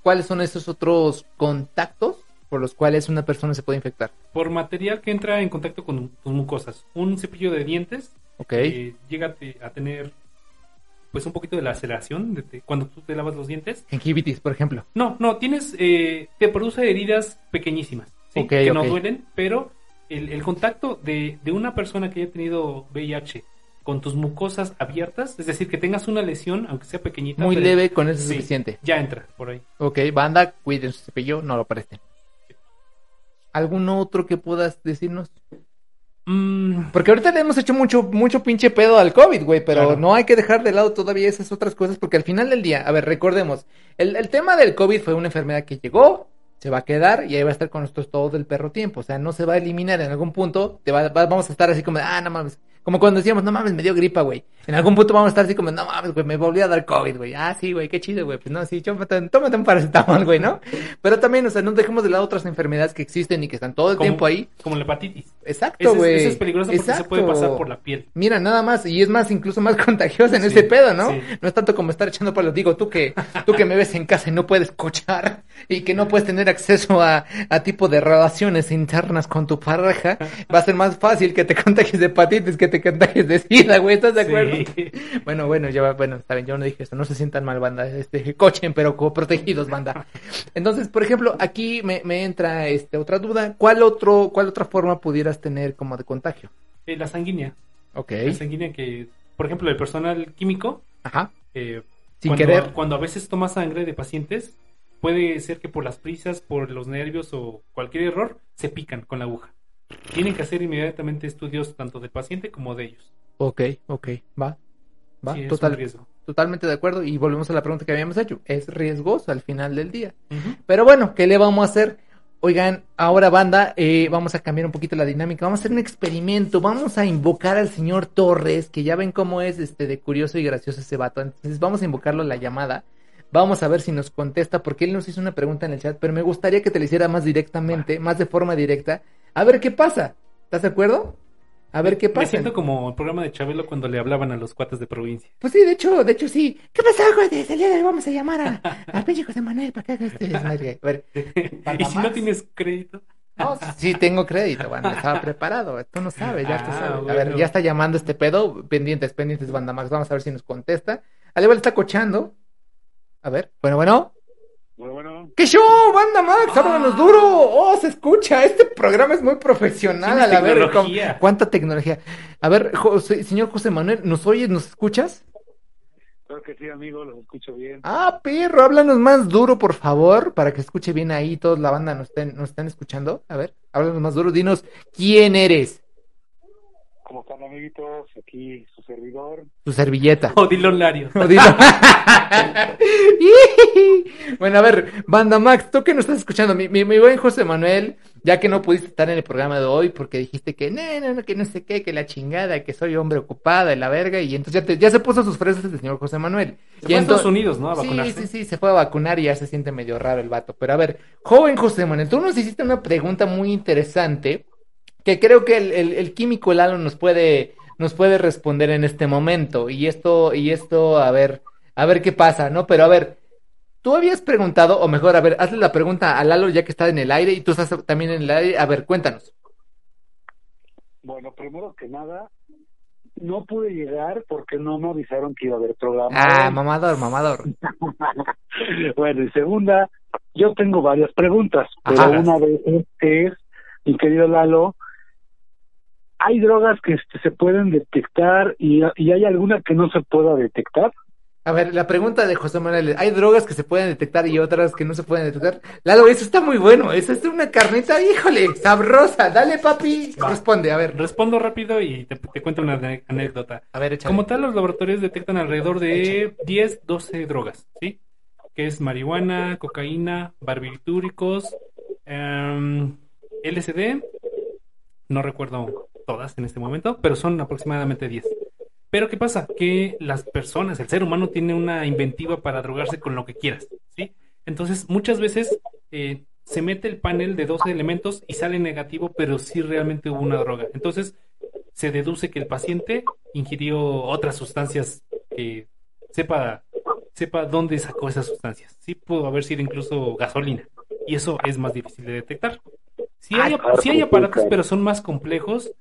¿Cuáles son esos otros contactos por los cuales una persona se puede infectar? Por material que entra en contacto con tus mucosas. Un cepillo de dientes Ok. eh, llega a tener pues un poquito de laceración de te- cuando tú te lavas los dientes. Gingivitis, por ejemplo. No, no, tienes, eh, te produce heridas pequeñísimas, ¿sí? Ok, que no duelen, pero el, el contacto de, de una persona que haya tenido VIH con tus mucosas abiertas, es decir, que tengas una lesión, aunque sea pequeñita. Muy pero- leve, con eso es sí, suficiente. Ya entra por ahí. Ok, banda, cuiden su cepillo, no lo presten. ¿Algún otro que puedas decirnos? Mm, Porque ahorita le hemos hecho mucho, mucho pinche pedo al COVID, güey, pero Claro. no hay que dejar de lado todavía esas otras cosas, porque al final del día, a ver, recordemos, el, el tema del COVID fue una enfermedad que llegó, se va a quedar y ahí va a estar con nosotros todo el perro tiempo, o sea, no se va a eliminar en algún punto, te va, va- vamos a estar así como, de, ah, no mames, como cuando decíamos, no mames, me dio gripa, güey, en algún punto vamos a estar así como, no mames, güey, me volvió a dar COVID, güey, ah, sí, güey, qué chido, güey, pues no, sí, tómate, tómate un paracetamol, güey, ¿no? Pero también, o sea, no dejemos de lado otras enfermedades que existen y que están todo el como, tiempo ahí. Como la hepatitis. Exacto, güey. esa es peligrosa porque se puede pasar por la piel. Mira, nada más, y es más, incluso más contagiosa en Sí, ese pedo, ¿no? sí. No es tanto como estar echando palos. Digo, tú que, tú que me ves en casa y no puedes cochar y que no puedes tener acceso a, a tipo de relaciones internas con tu pareja, va a ser más fácil que te contagies de hepatitis que te contagies de sida, güey, ¿estás de acuerdo? Sí. Bueno, bueno, ya, va- bueno, está bien, yo no dije eso, no se sientan mal, banda, este, cochen, pero como protegidos, banda. Entonces, por ejemplo, aquí me, me entra, este, otra duda, ¿cuál otro, cuál otra forma pudieras tener como de contagio? Eh, la sanguínea. Ok, La sanguínea que, por ejemplo, el personal químico, ajá, eh, sin cuando, querer. cuando a veces toma sangre de pacientes, puede ser que por las prisas, por los nervios o cualquier error, se pican con la aguja. Tienen que hacer inmediatamente estudios tanto del paciente como de ellos. Ok, ok, va. Va, Sí, total, riesgo. totalmente de acuerdo. Y volvemos a la pregunta que habíamos hecho. Es riesgoso al final del día. Pero bueno, ¿qué le vamos a hacer? Oigan, ahora banda, eh, vamos a cambiar un poquito la dinámica. Vamos a hacer un experimento. Vamos a invocar al señor Torres, que ya ven cómo es este de curioso y gracioso ese vato. Entonces vamos a invocarlo a la llamada. Vamos a ver si nos contesta, porque él nos hizo una pregunta en el chat, pero me gustaría que te la hiciera más directamente, más de forma directa. A ver qué pasa. ¿Estás de acuerdo? A ver qué Me pasa. siento como el programa de Chabelo cuando le hablaban a los cuates de provincia. Pues sí, de hecho, de hecho sí. ¿Qué pasa, güey? El día de hoy vamos a llamar a, a pinche José Manuel para que haga este desmadre. A ver, y si no tienes crédito, No, sí, sí tengo crédito, bueno, estaba preparado. Tú no sabes, ya tú Ah, sabes. A ver, ya está llamando este pedo. Pendientes, pendientes, banda Max. Vamos a ver si nos contesta. Al igual está cochando. A ver, bueno, bueno. Bueno, bueno, ¡Qué show, banda Max! ¡Háblanos duro! ¡Oh, se escucha! Este programa es muy profesional. A la ver. ¿cómo- ¿cuánta tecnología? A ver, José- señor José Manuel, ¿nos oyes? ¿Nos escuchas? creo que sí, amigo, los escucho bien. Ah, perro, háblanos más duro, por favor, para que escuche bien ahí, toda la banda nos estén, nos están escuchando. A ver, háblanos más duro, dinos quién eres, ¿Cómo están, amiguitos? Aquí su servidor. tu servilleta. o Dilon Larios. O dilo. bueno, a ver, Banda Max, tú que nos estás escuchando, mi, mi, mi buen José Manuel, ya que no pudiste estar en el programa de hoy porque dijiste que no, no, no, que no sé qué, que la chingada, que soy hombre ocupada, y la verga, y entonces ya, te- ya se puso sus fresas el señor José Manuel. Se Y fue a Estados Unidos, ¿no? A Sí, vacunarse. sí, sí, se fue a vacunar y ya se siente medio raro el vato. Pero a ver, joven José Manuel, tú nos hiciste una pregunta muy interesante que creo que el, el- el químico Lalo nos puede, nos puede responder en este momento. Y esto, y esto, a ver, a ver qué pasa, ¿no? Pero a ver, tú habías preguntado, o mejor, a ver, hazle la pregunta a Lalo ya que está en el aire y tú estás también en el aire. A ver, cuéntanos. Bueno, primero que nada, no pude llegar porque no me avisaron que iba a haber programa. Ah, mamador, mamador. bueno, y segunda, yo tengo varias preguntas, pero Ajá. una de ellas es, mi querido Lalo, ¿hay drogas que este, se pueden detectar y, y hay alguna que no se pueda detectar? A ver, la pregunta de José Manuel, ¿hay drogas que se pueden detectar y otras que no se pueden detectar? Lalo, eso está muy bueno, eso es una carnita, híjole, sabrosa, dale papi, responde, a ver, Respondo rápido y te, te cuento una anécdota. a ver, échale. Como tal, los laboratorios detectan alrededor de 10, 12 drogas, ¿sí? Que es marihuana, cocaína, barbitúricos, em, LSD, no recuerdo todas en este momento, pero son aproximadamente 10. Pero ¿qué pasa? Que las personas, el ser humano tiene una inventiva para drogarse con lo que quieras, ¿sí? Entonces, muchas veces eh, se mete el panel de 12 elementos y sale negativo, pero sí realmente hubo una droga. Entonces, se deduce que el paciente ingirió otras sustancias que sepa, sepa dónde sacó esas sustancias. Sí pudo haber sido incluso gasolina. Y eso es más difícil de detectar. Sí hay, sí hay aparatos, pero son más complejos.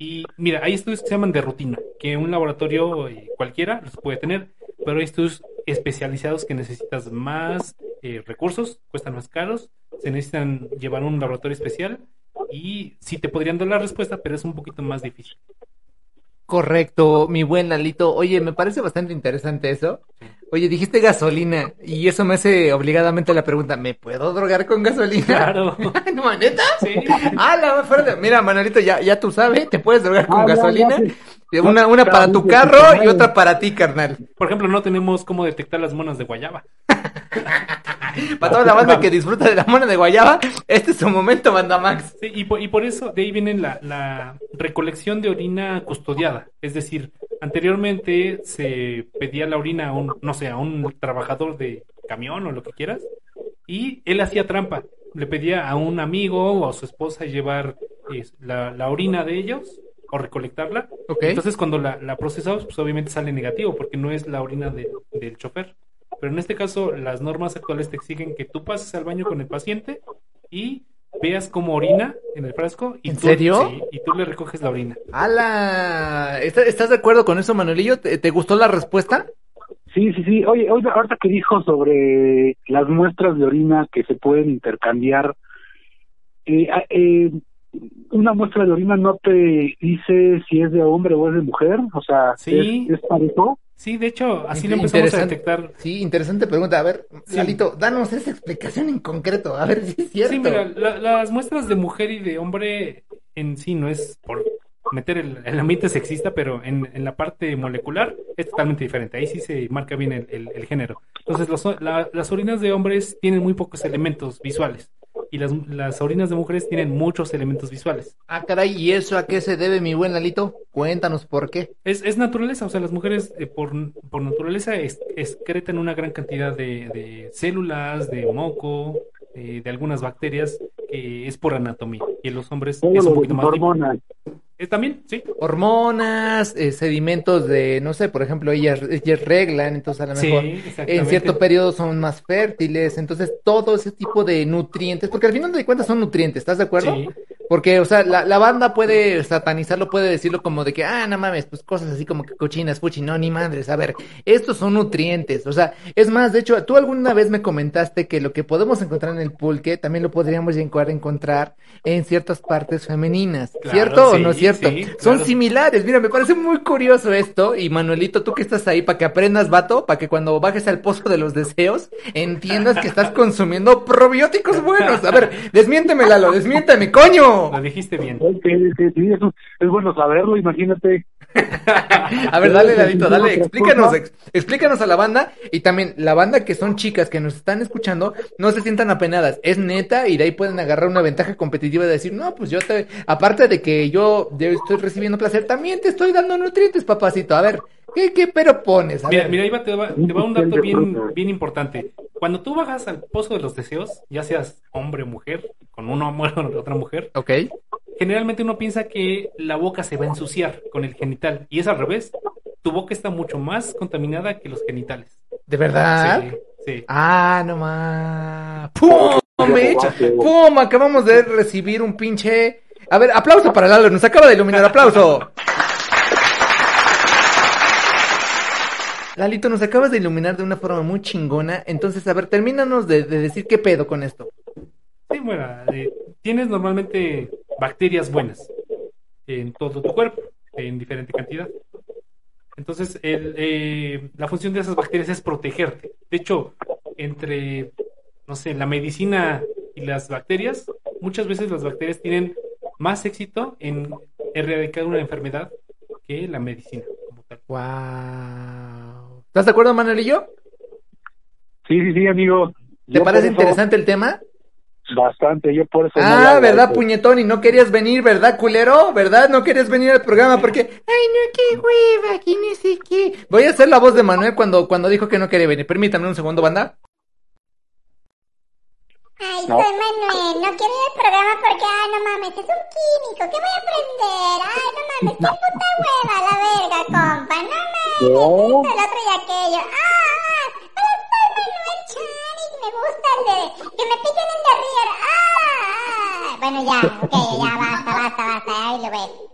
Y mira, hay estudios que se llaman de rutina, que un laboratorio eh, cualquiera los puede tener, pero hay estudios especializados que necesitas más eh, recursos, cuestan más caros, se necesitan llevar a un laboratorio especial y sí te podrían dar la respuesta, pero es un poquito más difícil. Correcto, mi buen Lalito. Oye, me parece bastante interesante eso. Oye, dijiste gasolina y eso me hace obligadamente la pregunta, ¿me puedo drogar con gasolina? Claro. ¿No, neta? Sí. Ah, la fuerte. Mira, Manolito, ya, ya tú sabes, te puedes drogar con Ah, gasolina. ya, sí. Una, una No, para tu carro y otra para ti, carnal. Por ejemplo, no tenemos cómo detectar las monas de guayaba. Para toda la banda que disfruta de la mona de guayaba, este es su momento, banda Max. Sí, y, por, y por eso de ahí viene la, la recolección de orina custodiada. Es decir, anteriormente se pedía la orina a un, no sé, a un trabajador de camión o lo que quieras, y él hacía trampa. Le pedía a un amigo o a su esposa llevar eh, la, la orina de ellos o recolectarla. Entonces, cuando la, la procesamos, pues obviamente sale negativo porque no es la orina de- del chofer. Pero en este caso, las normas actuales te exigen que tú pases al baño con el paciente y veas cómo orina en el frasco. Y ¿En tú, serio? Sí, y tú le recoges la orina. ¡Hala! ¿Estás, estás de acuerdo con eso, Manuelillo? ¿Te, te gustó la respuesta? Sí, sí, sí. Oye, oye, ahorita que dijo sobre las muestras de orina que se pueden intercambiar, eh, ah, eh, una muestra de orina no te dice si es de hombre o es de mujer, o sea, Sí. ¿es, es parejo? Sí, de hecho, así lo empezamos a detectar. Sí, interesante pregunta. A ver, Sí. Lalito, danos esa explicación en concreto. A ver si es cierto. Sí, mira, la- las muestras de mujer y de hombre en sí no es por meter el, el ambiente sexista, pero en, en la parte molecular es totalmente diferente. Ahí sí se marca bien el, el- el género. Entonces, los la- las orinas de hombres tienen muy pocos elementos visuales y las, las orinas de mujeres tienen muchos elementos visuales. Ah, caray, ¿y eso a qué se debe, mi buen Lalito? Cuéntanos por qué. Es, es naturaleza, o sea, las mujeres eh, por, por naturaleza es- excretan una gran cantidad de, de células, de moco, eh, de algunas bacterias, que es por anatomía. Y en los hombres es un poquito más... hormonas. Eh, También, sí. Hormonas, eh, sedimentos de, no sé, por ejemplo, ellas, ellas reglan, entonces a lo mejor en cierto periodo son más fértiles, entonces todo ese tipo de nutrientes, porque al final de cuentas son nutrientes, ¿estás de acuerdo? Sí. Porque, o sea, la, la banda puede satanizarlo, puede decirlo como de que, ah, no mames, pues cosas así como que cochinas, fuchi, no, ni madres. A ver, estos son nutrientes. O sea, es más, de hecho, tú alguna vez me comentaste que lo que podemos encontrar en el pulque también lo podríamos llegar a encontrar en ciertas partes femeninas. Claro, ¿Cierto o no es cierto? sí, Son similares. Mira, me parece muy curioso esto. Y Manuelito, tú que estás ahí para que aprendas, vato, para que cuando bajes al pozo de los deseos, entiendas que estás consumiendo probióticos buenos. A ver, desmiénteme, Lalo, desmiénteme, coño. Lo dijiste bien. Ok, ok, sí, eso es bueno saberlo, imagínate. A ver, dale, Lalito, dale, explícanos, ex- explícanos a la banda y también la banda que son chicas que nos están escuchando, no se sientan apenadas, es neta y de ahí pueden agarrar una ventaja competitiva de decir, no, pues yo te, aparte de que yo, yo estoy recibiendo placer, también te estoy dando nutrientes, papacito, a ver, ¿qué, qué pero pones? A Mira, ver. mira, va, te, va, te va un dato bien, bien importante. Cuando tú bajas al pozo de los deseos, ya seas hombre o mujer, con una o otra mujer, Ok, generalmente uno piensa que la boca se va a ensuciar con el genital. Y es al revés. Tu boca está mucho más contaminada que los genitales. ¿de verdad? Sí, sí. Ah, no más. ¡Pum! ¡Pum! Acabamos de recibir un pinche. A ver, aplauso para Lalo, nos acaba de iluminar, aplauso. Lalito, nos acabas de iluminar de una forma muy chingona. Entonces, a ver, termínanos de, de decir qué pedo con esto. Sí, bueno, eh, tienes normalmente bacterias buenas en todo tu cuerpo, en diferente cantidad. Entonces, el, eh, la función de esas bacterias es protegerte. De hecho, entre, no sé, la medicina y las bacterias, muchas veces las bacterias tienen más éxito en erradicar una enfermedad que la medicina como tal. Wow. ¿Estás de acuerdo, Manuelillo? Sí, sí, sí, amigo. ¿Te Yo parece eso- interesante el tema? Bastante, yo por eso. Ah, ¿verdad, puñetón? Y no querías venir, ¿verdad, culero? ¿Verdad? No querías venir al programa porque, ay, no, qué hueva, aquí no sé qué. Voy a hacer la voz de Manuel cuando, cuando dijo que no quería venir. Permítame un segundo, banda. Ay, No. soy Manuel, no quiero ir al programa porque, ah, no mames, es un químico, ¿qué voy a aprender? Ay, no mames, qué puta hueva, la verga, compa, no mames, No. el otro y aquello. Ah, ah, soy Manuel me gusta el de, que me piquen el de Rier, ah. Bueno, ya, ok, ya, basta, basta, basta, ahí lo ves.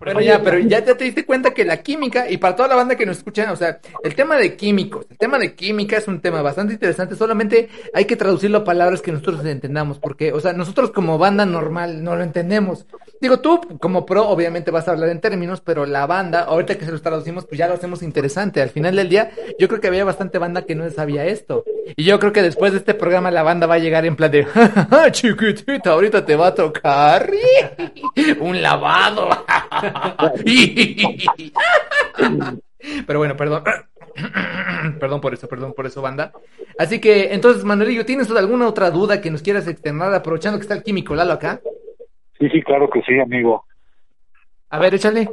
Bueno, ya, pero ya te, te diste cuenta que la química, y para toda la banda que nos escucha, o sea, el tema de químicos, el tema de química es un tema bastante interesante, solamente hay que traducirlo a palabras que nosotros entendamos, porque, o sea, nosotros como banda normal no lo entendemos. Digo, tú como pro obviamente vas a hablar en términos, pero la banda, ahorita que se los traducimos, pues ya lo hacemos interesante. Al final del día, yo creo que había bastante banda que no sabía esto. Y yo creo que después de este programa la banda va a llegar en plan de, "Ja, ja, ja, chiquitita, ahorita te va a tocar un lavado. Pero bueno, perdón. Perdón por eso, perdón por eso, banda. Así que, entonces, Manuelillo, ¿tienes alguna otra duda que nos quieras externar aprovechando que está el químico Lalo acá? Sí, sí, claro que sí, amigo. A ver, échale.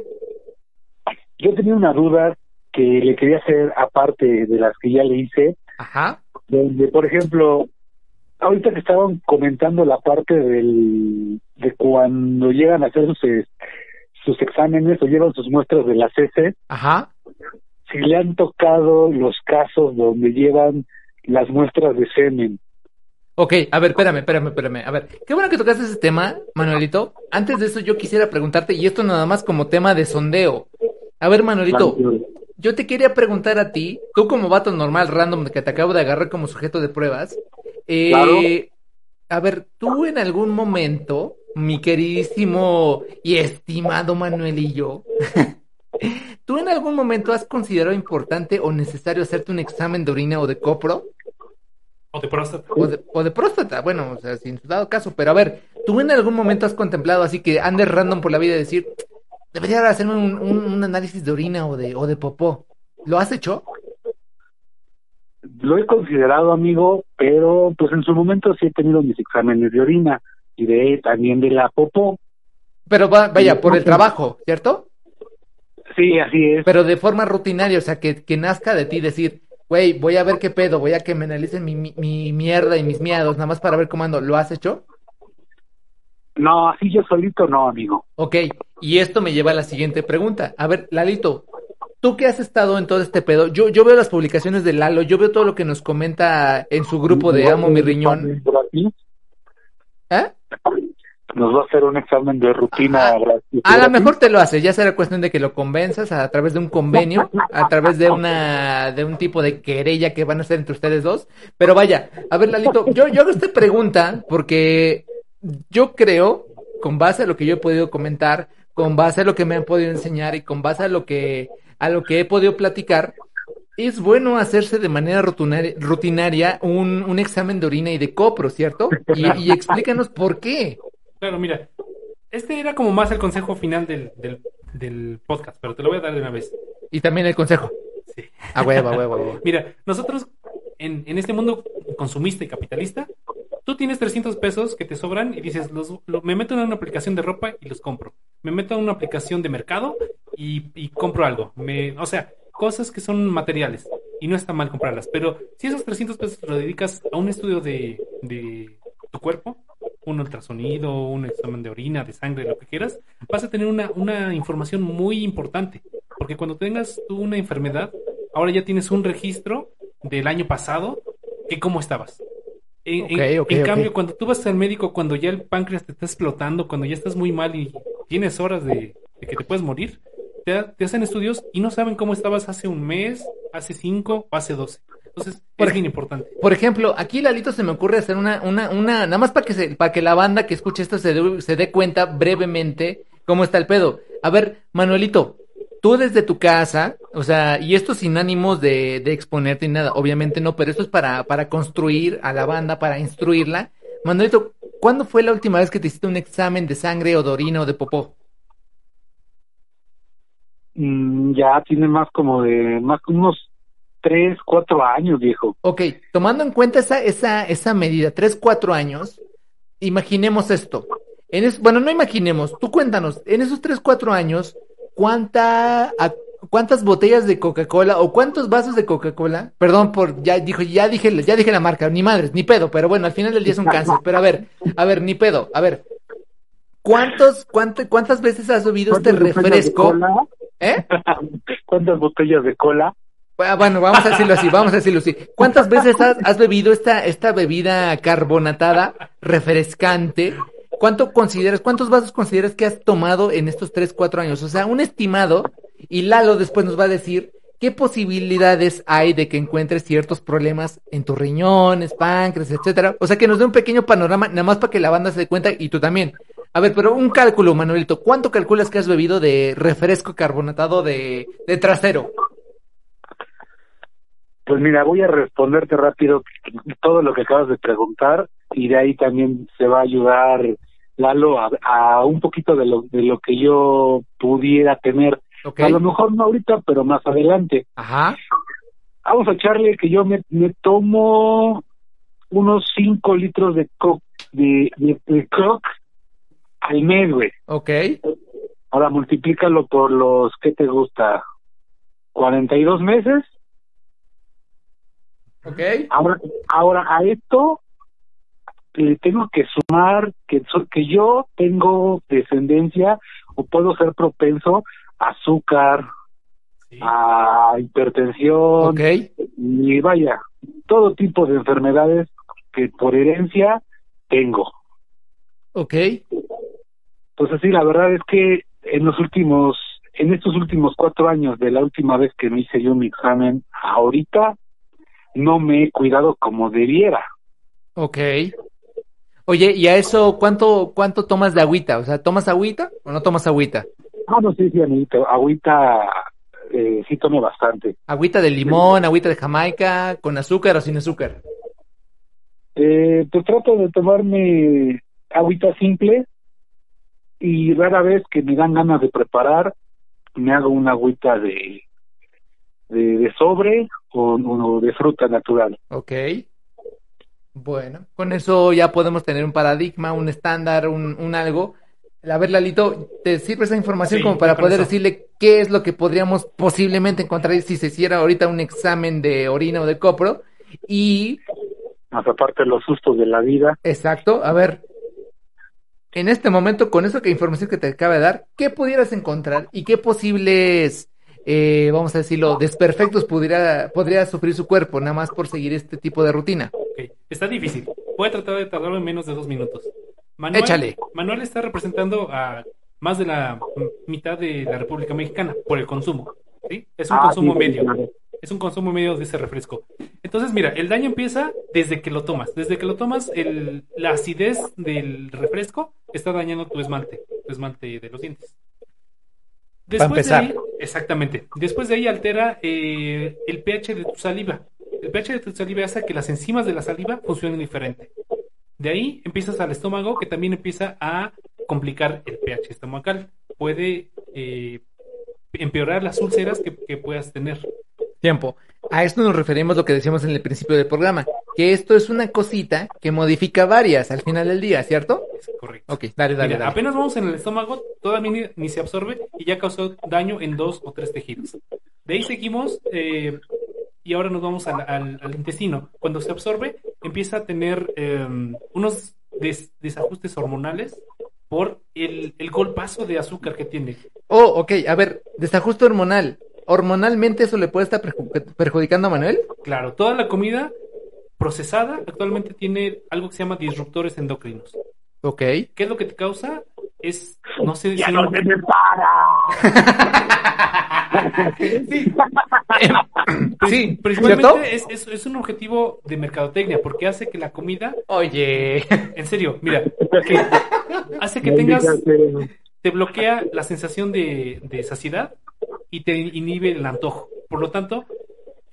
Yo tenía una duda que le quería hacer aparte de las que ya le hice, Ajá. Donde, por ejemplo, ahorita que estaban comentando la parte del de cuando llegan a hacer sus, sus exámenes o llevan sus muestras de las heces, Ajá. si le han tocado los casos donde llevan las muestras de semen. Ok, a ver, espérame, espérame, espérame. A ver, qué bueno que tocaste ese tema, Manuelito. Antes de eso, yo quisiera preguntarte, y esto nada más como tema de sondeo. A ver, Manuelito, yo te quería preguntar a ti, tú como vato normal, random, que te acabo de agarrar como sujeto de pruebas, eh, Claro. a ver, tú en algún momento, mi queridísimo y estimado Manuelillo, ¿tú en algún momento has considerado importante o necesario hacerte un examen de orina o de copro? O de próstata. O de, o de próstata, bueno, o sea, sin su dado caso, pero a ver, ¿tú en algún momento has contemplado así que andes random por la vida y decir, debería hacerme un, un- un análisis de orina o de, o de popó. ¿Lo has hecho? Lo he considerado, amigo, pero pues en su momento sí he tenido mis exámenes de orina y de también de la popó. Pero va- vaya, por el trabajo, ¿cierto? Sí, así es. Pero de forma rutinaria, o sea, que, que nazca de ti decir, güey, voy a ver qué pedo, voy a que me analicen mi, mi, mi mierda y mis miados, nada más para ver cómo ando. ¿Lo has hecho? No, así yo solito no, amigo. Ok, y esto me lleva a la siguiente pregunta. A ver, Lalito, tú que has estado en todo este pedo, yo, yo veo las publicaciones de Lalo, yo veo todo lo que nos comenta en su grupo de Amo mi riñón. ¿Eh? Nos va a hacer un examen de rutina. A lo mejor te lo hace, ya será cuestión de que lo convenzas a través de un convenio, a través de una, de un tipo de querella que van a hacer entre ustedes dos. Pero vaya, a ver, Lalito, yo, yo hago esta pregunta porque yo creo, con base a lo que yo he podido comentar, con base a lo que me han podido enseñar y con base a lo que, a lo que he podido platicar, es bueno hacerse de manera rutinaria, un, un examen de orina y de copro, ¿cierto? Y, y explícanos por qué. Claro, mira, este era como más el consejo final del, del, del podcast, pero te lo voy a dar de una vez. Y también el consejo. Sí. A huevo, a huevo, a huevo. Mira, nosotros en, en este mundo consumista y capitalista, tú tienes 300 pesos que te sobran y dices, los, lo- me meto en una aplicación de ropa y los compro. Me meto en una aplicación de mercado y, compro algo. Me, o sea, cosas que son materiales y no está mal comprarlas. Pero si esos 300 pesos lo dedicas a un estudio de, de tu cuerpo, un ultrasonido, un examen de orina, de sangre, lo que quieras, vas a tener una, una información muy importante. Porque cuando tengas tú una enfermedad, ahora ya tienes un registro del año pasado que cómo estabas. En, cambio, cuando tú vas al médico, cuando ya el páncreas te está explotando, cuando ya estás muy mal y tienes horas de, de que te puedes morir, te, te hacen estudios y no saben cómo estabas hace un mes, hace cinco o hace doce. Entonces, Por es bien importante. Por ejemplo, aquí Lalito se me ocurre hacer una, una, una, nada más para que se, para que la banda que escuche esto se dé, se dé cuenta brevemente cómo está el pedo. A ver, Manuelito, tú desde tu casa, o sea, y esto sin ánimos de, de exponerte ni nada, obviamente no, pero esto es para, para construir a la banda, para instruirla. Manuelito, ¿cuándo fue la última vez que te hiciste un examen de sangre o de orina o de popó? Mm, ya tiene más como de, más unos tres, cuatro años, viejo. Ok, tomando en cuenta esa, esa, esa medida, tres, cuatro años, imaginemos esto. En es- bueno, no imaginemos, tú cuéntanos, en esos tres, cuatro años, ¿cuánta, a- ¿cuántas botellas de Coca-Cola o cuántos vasos de Coca-Cola? Perdón por, ya dijo, ya dije, ya dije la marca, ni madres, ni pedo, pero bueno, al final del día es un cáncer. Pero a ver, a ver, ni pedo, a ver. ¿Cuántos, cuánto- cuántas veces has bebido este ¿Cuántas botellas de refresco? ¿Eh? ¿Cuántas botellas de cola? Bueno, vamos a decirlo así, vamos a decirlo así. ¿Cuántas veces has, has bebido esta, esta bebida carbonatada, refrescante? ¿Cuánto consideras, cuántos vasos consideras que has tomado en estos tres, cuatro años? O sea, un estimado, y Lalo después nos va a decir qué posibilidades hay de que encuentres ciertos problemas en tus riñones, páncreas, etcétera. O sea, que nos dé un pequeño panorama, nada más para que la banda se dé cuenta y tú también. A ver, pero un cálculo, Manuelito, ¿cuánto calculas que has bebido de refresco carbonatado de, de trasero? Pues mira, voy a responderte rápido todo lo que acabas de preguntar y de ahí también se va a ayudar Lalo a, a un poquito de lo, de lo que yo pudiera tener. A lo mejor no ahorita, pero más adelante. Ajá. Vamos a echarle que yo me, me tomo unos 5 litros de coke, de, de, de Coke al mes, güey. Ok. Ahora multiplícalo por los, ¿qué te gusta? 42 meses. Ok. Ahora, ahora a esto le tengo que sumar que, yo tengo descendencia o puedo ser propenso a azúcar, Sí. a hipertensión y vaya, todo tipo de enfermedades que por herencia tengo. Ok. Entonces sí, la verdad es que en los últimos, en estos últimos cuatro años de la última vez que me hice yo mi examen, ahorita no me he cuidado como debiera. Ok. Oye, ¿y a eso cuánto, cuánto tomas de agüita? O sea, ¿tomas agüita o no tomas agüita? Ah, no sé si amiguito, agüita eh, sí tomo bastante. ¿Agüita de limón, agüita de Jamaica, con azúcar o sin azúcar? Eh, pues trato de tomarme agüita simple y rara vez que me dan ganas de preparar, me hago una agüita de, de, de sobre o, o de fruta natural. Ok. Bueno, con eso ya podemos tener un paradigma, un estándar, un, un algo. A ver, Lalito, ¿te sirve esa información Sí, como para poder eso. decirle qué es lo que podríamos posiblemente encontrar si se hiciera ahorita un examen de orina o de copro? Y, Más aparte de los sustos de la vida, exacto, a ver, en este momento, con eso que información que te acaba de dar, ¿qué pudieras encontrar y qué posibles, eh, vamos a decirlo, desperfectos pudiera, podría sufrir su cuerpo, nada más por seguir este tipo de rutina? Ok, Está difícil. Voy a tratar de tardarlo en menos de dos minutos. Manuel, Échale. Manuel está representando a más de la mitad de la República Mexicana por el consumo. ¿sí? Es un Ah, consumo sí, medio. Es un consumo medio de ese refresco. Entonces, mira, el daño empieza desde que lo tomas. Desde que lo tomas, el, la acidez del refresco está dañando tu esmalte, tu esmalte de los dientes. Después empezar. de ahí, exactamente. Después de ahí altera eh, el pH de tu saliva. PH de tu saliva hace que las enzimas de la saliva funcionen diferente. De ahí empiezas al estómago, que también empieza a complicar el pH estomacal. Puede eh, empeorar las úlceras que, que puedas tener. Tiempo. A esto nos referimos lo que decíamos en el principio del programa, que esto es una cosita que modifica varias al final del día, ¿cierto? Es correcto. Ok, dale, dale, Mira, dale. apenas vamos en el estómago, todavía ni, ni se absorbe y ya causó daño en dos o tres tejidos. De ahí seguimos eh, y ahora nos vamos al, al- al intestino. Cuando se absorbe, empieza a tener eh, unos des- desajustes hormonales por el, el golpazo de azúcar que tiene. Oh, ok, a ver, desajuste hormonal. ¿Hormonalmente eso le puede estar perju- perjudicando a Manuel? Claro, toda la comida procesada actualmente tiene algo que se llama disruptores endocrinos. Ok. ¿Qué es lo que te causa? Es, no sé, ¡Ya si no se me para! Sí, Principalmente ¿cierto? es, es, es un objetivo de mercadotecnia porque hace que la comida, Oye. en serio, mira, que hace que tengas, te bloquea la sensación de, de saciedad y te inhibe el antojo. Por lo tanto,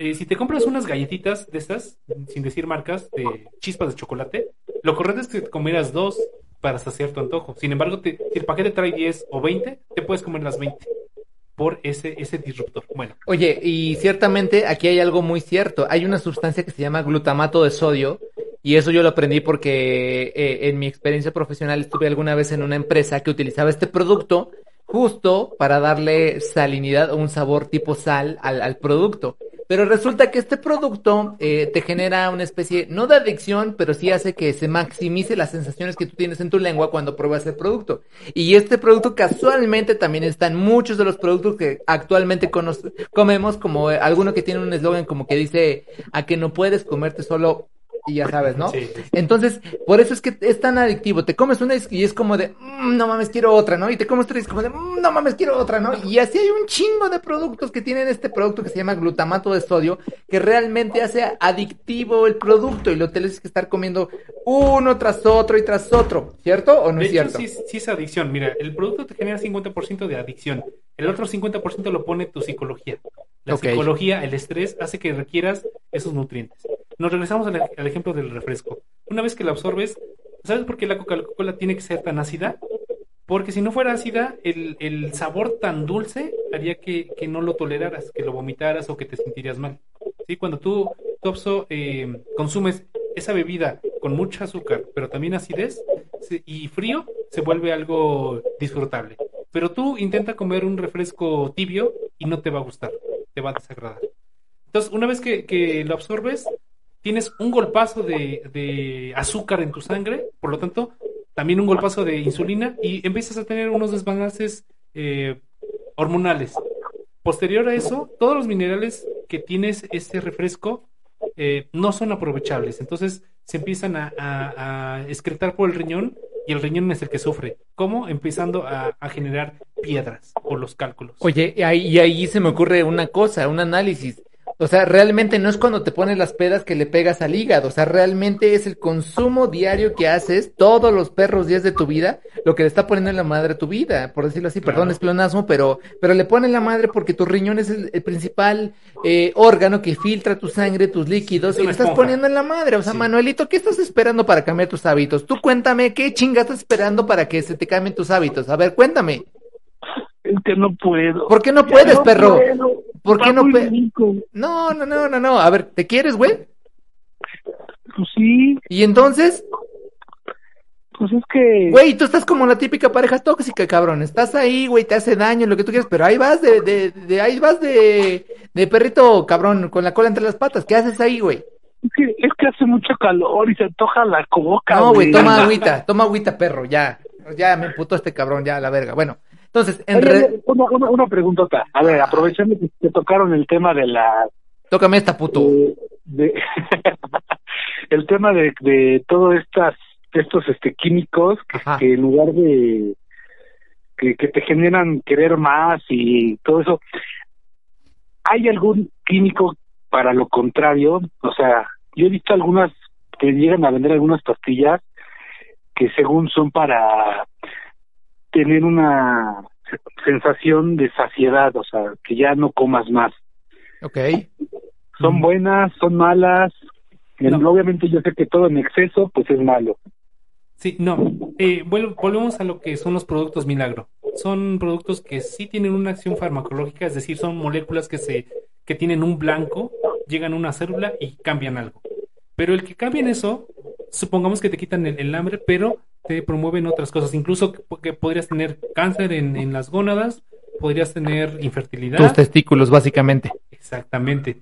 eh, si te compras unas galletitas de estas, sin decir marcas, de chispas de chocolate, lo correcto es que te comieras dos para saciar tu antojo. Sin embargo, te- si el paquete trae 10 o 20, te puedes comer las 20 por ese, ese disruptor. Bueno, Oye, y ciertamente aquí hay algo muy cierto. Hay una sustancia que se llama glutamato de sodio y eso yo lo aprendí porque eh, en mi experiencia profesional estuve alguna vez en una empresa que utilizaba este producto justo para darle salinidad o un sabor tipo sal al, al producto. Pero resulta que este producto eh, te genera una especie, no de adicción, pero sí hace que se maximice las sensaciones que tú tienes en tu lengua cuando pruebas el producto. Y este producto casualmente también está en muchos de los productos que actualmente comemos, como eh, alguno que tiene un eslogan como que dice a que no puedes comerte solo y ya sabes, ¿no? Sí. Entonces, por eso es que es tan adictivo. Te comes una y es como de, "Mm, no mames, quiero otra, ¿no? Y te comes otra y es como de, "Mm, no mames, quiero otra, ¿no? Y así hay un chingo de productos que tienen este producto que se llama glutamato de sodio, que realmente hace adictivo el producto y lo tienes que estar comiendo uno tras otro y tras otro, ¿cierto o no de es hecho, cierto? sí, sí es adicción. Mira, el producto te genera 50% de adicción. El otro 50% lo pone tu psicología. La psicología, el estrés, hace que requieras esos nutrientes. Nos regresamos al, al ejemplo del refresco. Una vez que lo absorbes, ¿sabes por qué la Coca-Cola tiene que ser tan ácida? Porque si no fuera ácida, el, el sabor tan dulce haría que, que no lo toleraras, que lo vomitaras o que te sentirías mal. ¿Sí? Cuando tú, abso- eh, consumes esa bebida con mucho azúcar, pero también acidez y frío, se vuelve algo disfrutable. Pero tú intenta comer un refresco tibio y no te va a gustar, te va a desagradar. Entonces, una vez que, lo absorbes, tienes un golpazo de, de azúcar en tu sangre, por lo tanto, también un golpazo de insulina y empiezas a tener unos desbalances eh, hormonales. Posterior a eso, todos los minerales que tienes este refresco eh, no son aprovechables. Entonces se empiezan a, a- a excretar por el riñón y el riñón es el que sufre. ¿Cómo? Empezando a, generar piedras por los cálculos. Oye, y ahí, y ahí se me ocurre una cosa, un análisis. O sea, realmente no es cuando te pones las pedas que le pegas al hígado. O sea, realmente es el consumo diario que haces todos los perros días de tu vida lo que le está poniendo en la madre a tu vida. Por decirlo así, perdón, es pleonasmo, pero, pero le pone en la madre porque tu riñón es el, el principal eh, órgano que filtra tu sangre, tus líquidos Es y le estás poniendo en la madre. O sea, Sí. Manuelito, ¿qué estás esperando para cambiar tus hábitos? Tú cuéntame, ¿qué chinga estás esperando para que se te cambien tus hábitos? A ver, cuéntame. Es que no puedo. ¿Por qué no Ya puedes, perro? puedo. ¿Por qué no. No, no, no, no, no. A ver, ¿te quieres, güey? Pues sí, Y entonces, pues es que... güey, tú estás como la típica pareja tóxica, cabrón. Estás ahí, güey, te hace daño, lo que tú quieras, pero ahí vas de, de, de ahí vas de, de perrito, cabrón, con la cola entre las patas. ¿Qué haces ahí, güey? Es que, es que hace mucho calor y se antoja la coca, No, güey, toma agüita, toma agüita, perro, ya. Ya me emputó este cabrón, ya, la verga. Bueno, entonces, en Oye, re- una, una, una preguntota. A ver, aprovechando que te tocaron el tema de la... tócame esta puto. de- el tema de, de todos estas estos este químicos que, en lugar de que, que te generan querer más y todo eso hay algún químico para lo contrario o sea yo he visto algunas que llegan a vender algunas pastillas que según son para tener una sensación de saciedad o sea que ya no comas más Ok. son Mm. buenas, son malas. No. Obviamente yo sé que todo en exceso pues es malo. Sí, no. Eh, volvemos a lo que son los productos milagro. Son productos que sí tienen una acción farmacológica, es decir, son moléculas que se que tienen un blanco, llegan a una célula y cambian algo. Pero el que cambien eso, supongamos que te quitan el, el hambre, pero te promueven otras cosas. Incluso que, que podrías tener cáncer en, en las gónadas, podrías tener infertilidad. Tus testículos, básicamente. Exactamente.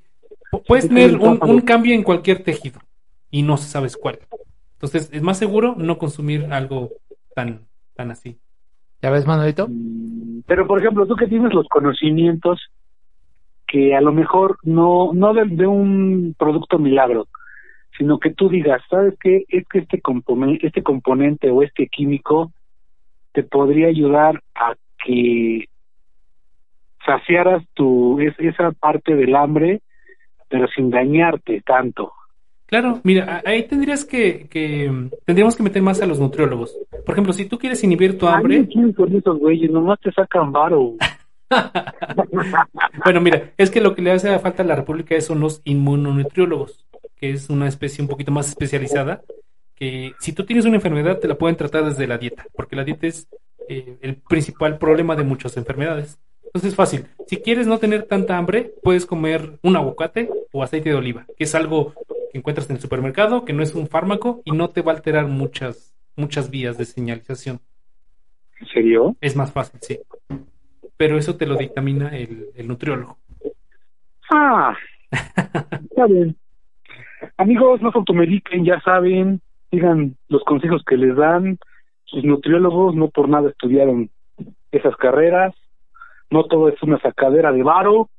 Pu- Puedes tener un, un cambio en cualquier tejido y no sabes cuál. Entonces es más seguro no consumir algo tan, tan así. ¿Ya ves, Manuelito? Mm, Pero por ejemplo, tú que tienes los conocimientos que a lo mejor no no de, de un producto milagro, sino que tú digas, ¿sabes qué? Es que este componente, este componente o este químico te podría ayudar a que saciaras tu es, esa parte del hambre, pero sin dañarte tanto. Claro, mira, ahí tendrías que, que tendríamos que meter más a los nutriólogos. Por ejemplo, si tú quieres inhibir tu hambre, con esos güeyes, nomás te sacan varo. bueno, mira, es que lo que le hace falta a la República son los inmunonutriólogos, que es una especie un poquito más especializada, que si tú tienes una enfermedad te la pueden tratar desde la dieta, porque la dieta es eh, el principal problema de muchas enfermedades. Entonces es fácil. Si quieres no tener tanta hambre, puedes comer un aguacate o aceite de oliva, que es algo que encuentras en el supermercado, que no es un fármaco y no te va a alterar muchas, muchas vías de señalización. ¿En serio? Es más fácil, sí. Pero eso te lo dictamina el, el nutriólogo. Ah, está bien. Amigos, no se automediquen, ya saben, sigan los consejos que les dan. Sus nutriólogos no por nada estudiaron esas carreras. No todo es una sacadera de varo.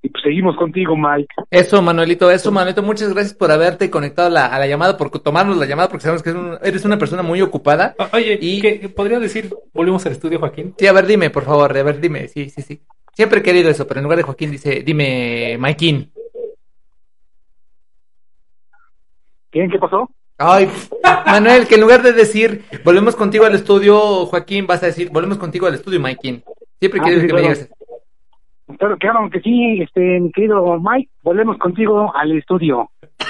Y pues seguimos contigo, Mike. Eso, Manuelito, eso, Manuelito, muchas gracias por haberte conectado a la, a la llamada, por tomarnos la llamada, porque sabemos que eres, un- eres una persona muy ocupada. O- Oye, Y- ¿qué- ¿podría decir, volvemos al estudio, Joaquín? Sí, a ver, dime, por favor, a ver, dime, sí, sí, sí. Siempre he querido eso, pero en lugar de Joaquín dice, dime, Maikin. ¿Quién qué pasó? Ay, Manuel, que en lugar de decir, volvemos contigo al estudio, Joaquín, vas a decir, volvemos contigo al estudio, Maikin. Siempre Ah, sí, que me claro. digas. Claro, claro que sí, este, mi querido Mike, volvemos contigo al estudio.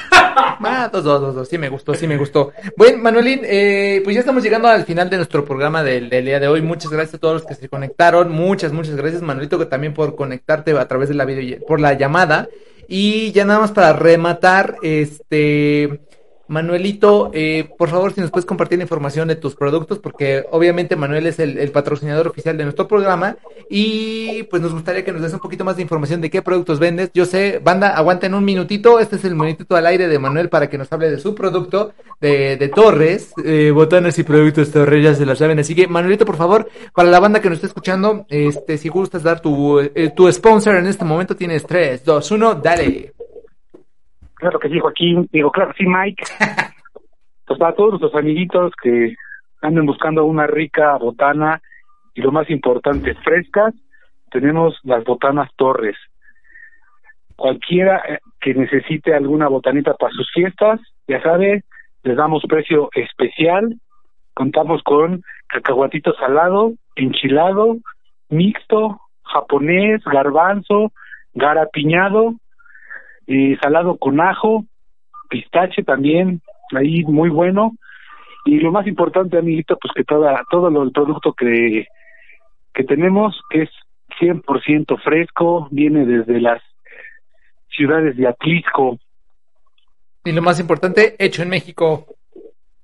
Ah, dos, dos, dos, dos, sí me gustó, sí me gustó. Bueno, Manuelín, eh, pues ya estamos llegando al final de nuestro programa del, del día de hoy. Muchas gracias a todos los que se conectaron. Muchas, muchas gracias, Manuelito, que también por conectarte a través de la video, por la llamada. Y ya nada más para rematar, este, Manuelito, eh, por favor, si nos puedes compartir la información de tus productos, porque obviamente Manuel es el, patrocinador oficial de nuestro programa y pues nos gustaría que nos des un poquito más de información de qué productos vendes. Yo sé, banda, aguanten un minutito, este es el minutito al aire de Manuel para que nos hable de su producto de, de Torres, eh, botanas y productos Torres, ya se la saben. Así que, Manuelito, por favor, para la banda que nos está escuchando, este, si gustas dar tu, eh, tu sponsor en este momento, tienes 3, 2, 1, dale. Claro que sí, Joaquín. Digo, claro sí, Mike. Pues para todos nuestros amiguitos que anden buscando una rica botana y lo más importante, frescas, tenemos las botanas Torres. cualquiera eh, que necesite alguna botanita para sus fiestas, ya sabe, les damos precio especial. Contamos con cacahuatito salado, enchilado, mixto, japonés, garbanzo, garapiñado, y salado con ajo, pistache también, ahí muy bueno. Y lo más importante, amiguito, pues que toda, todo lo, el producto que, que tenemos es 100% fresco, viene desde las ciudades de Atlisco, Y lo más importante, hecho en México.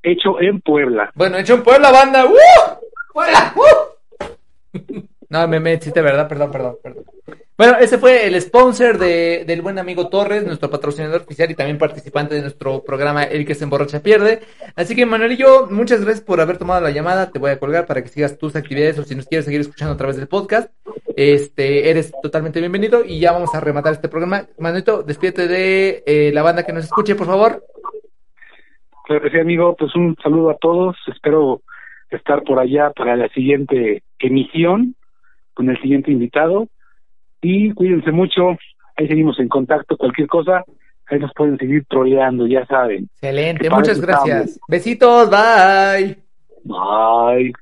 hecho en Puebla. Bueno, hecho en Puebla, banda. ¡Uh! ¡Puebla! ¡Uh! No, me metí de verdad, perdón, perdón, perdón. Bueno, ese fue el sponsor de, del buen amigo Torres, nuestro patrocinador oficial y también participante de nuestro programa El que se emborracha pierde. Así que Manuelillo, muchas gracias por haber tomado la llamada. Te voy a colgar para que sigas tus actividades o si nos quieres seguir escuchando a través del podcast. Este, eres totalmente bienvenido y ya vamos a rematar este programa. Manuelito, despídete de eh, la banda que nos escuche, por favor. Claro sí, amigo, pues un saludo a todos. Espero estar por allá para la siguiente emisión con el siguiente invitado. Y cuídense mucho. Ahí seguimos en contacto. Cualquier cosa, ahí nos pueden seguir troleando, ya saben. Excelente, muchas gracias. estamos. Besitos, bye. Bye.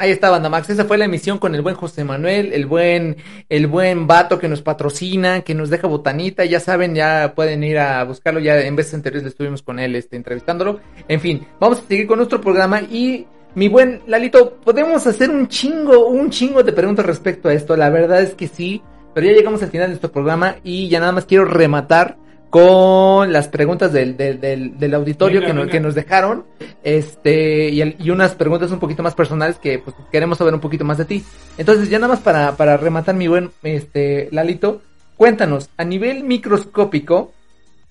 Ahí está, Banda Max. Esa fue la emisión con el buen José Manuel, el buen, el buen vato que nos patrocina, que nos deja botanita. Ya saben, ya pueden ir a buscarlo. Ya en veces anteriores estuvimos con él, este, entrevistándolo. En fin, vamos a seguir con nuestro programa y mi buen Lalito, podemos hacer un chingo, un chingo de preguntas respecto a esto. La verdad es que sí, pero ya llegamos al final de nuestro programa y ya nada más quiero rematar con las preguntas del, del, del, del auditorio Venga, que, nos, venga. que nos dejaron este y, el- y unas preguntas un poquito más personales que pues, queremos saber un poquito más de ti. Entonces, ya nada más para, para rematar mi buen este Lalito, cuéntanos, a nivel microscópico,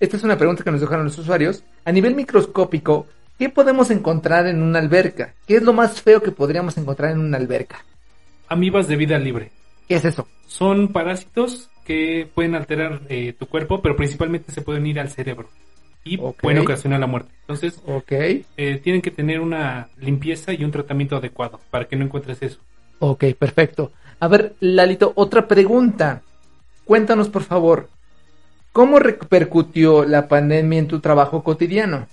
esta es una pregunta que nos dejaron los usuarios, a nivel microscópico, ¿qué podemos encontrar en una alberca? ¿Qué es lo más feo que podríamos encontrar en una alberca? Amibas de vida libre. ¿Qué es eso? Son parásitos que pueden alterar eh, tu cuerpo, pero principalmente se pueden ir al cerebro y pueden ocasionar la muerte. Entonces, eh, tienen que tener una limpieza y un tratamiento adecuado para que no encuentres eso. ok, perfecto. A ver, Lalito, otra pregunta. Cuéntanos, por favor, ¿cómo repercutió la pandemia en tu trabajo cotidiano?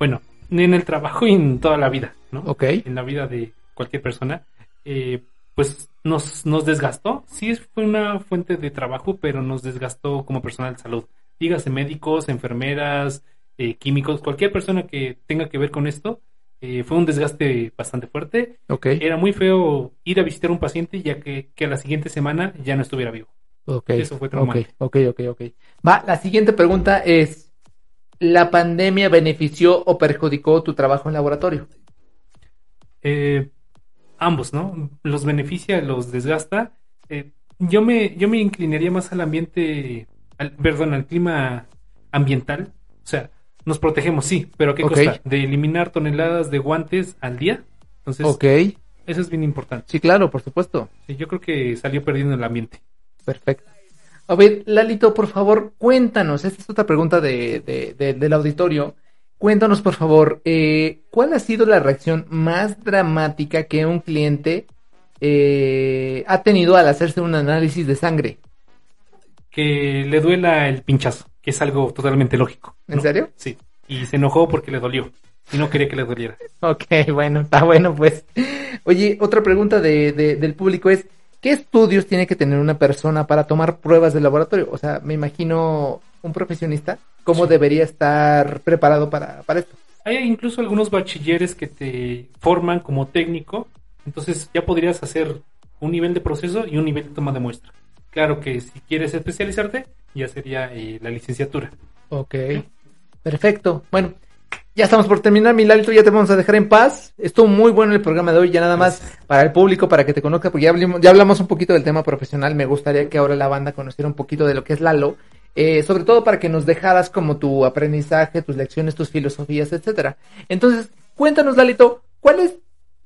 Bueno, en el trabajo y en toda la vida, ¿no? Ok, En la vida de cualquier persona, eh, pues nos, nos desgastó. Sí, fue una fuente de trabajo, pero nos desgastó como personal de salud. Dígase médicos, enfermeras, eh, químicos, cualquier persona que tenga que ver con esto, eh, fue un desgaste bastante fuerte. ok, Era muy feo ir a visitar a un paciente ya que, que a la siguiente semana ya no estuviera vivo. ok. Eso fue ok, traumante. ok, ok, ok. Va, la siguiente pregunta es, ¿la pandemia benefició o perjudicó tu trabajo en laboratorio? Eh, ambos, ¿no? Los beneficia, los desgasta. Eh, yo me, yo me inclinaría más al ambiente, al, perdón, al clima ambiental. O sea, nos protegemos, sí, pero ¿a qué Ok. costa? De eliminar toneladas de guantes al día. Entonces, eso es bien importante. sí, claro, por supuesto. Sí, yo creo que salió perdiendo el ambiente. Perfecto. A ver, Lalito, por favor, cuéntanos, esta es otra pregunta de, de- de- del auditorio. Cuéntanos, por favor, eh, ¿cuál ha sido la reacción más dramática que un cliente eh, ha tenido al hacerse un análisis de sangre? Que le duela el pinchazo, que es algo totalmente lógico. ¿En serio? Sí. Y se enojó porque le dolió. Y no quería que le doliera. Ok, bueno, está bueno, pues. Oye, otra pregunta de, de- del público es, ¿qué estudios tiene que tener una persona para tomar pruebas de laboratorio? O sea, me imagino un profesionista, ¿cómo debería estar preparado para, para esto? Hay incluso algunos bachilleres que te forman como técnico, entonces ya podrías hacer un nivel de proceso y un nivel de toma de muestra. Claro que si quieres especializarte, ya sería eh, la licenciatura. Ok, perfecto. Bueno, ya estamos por terminar, mi Lalito, ya te vamos a dejar en paz. Estuvo muy bueno el programa de hoy, ya nada más para el público, para que te conozca, porque ya hablamos, ya hablamos un poquito del tema profesional. Me gustaría que ahora la banda conociera un poquito de lo que es Lalo, eh, sobre todo para que nos dejaras como tu aprendizaje, tus lecciones, tus filosofías, etcétera. Entonces, cuéntanos, Lalito, ¿cuál es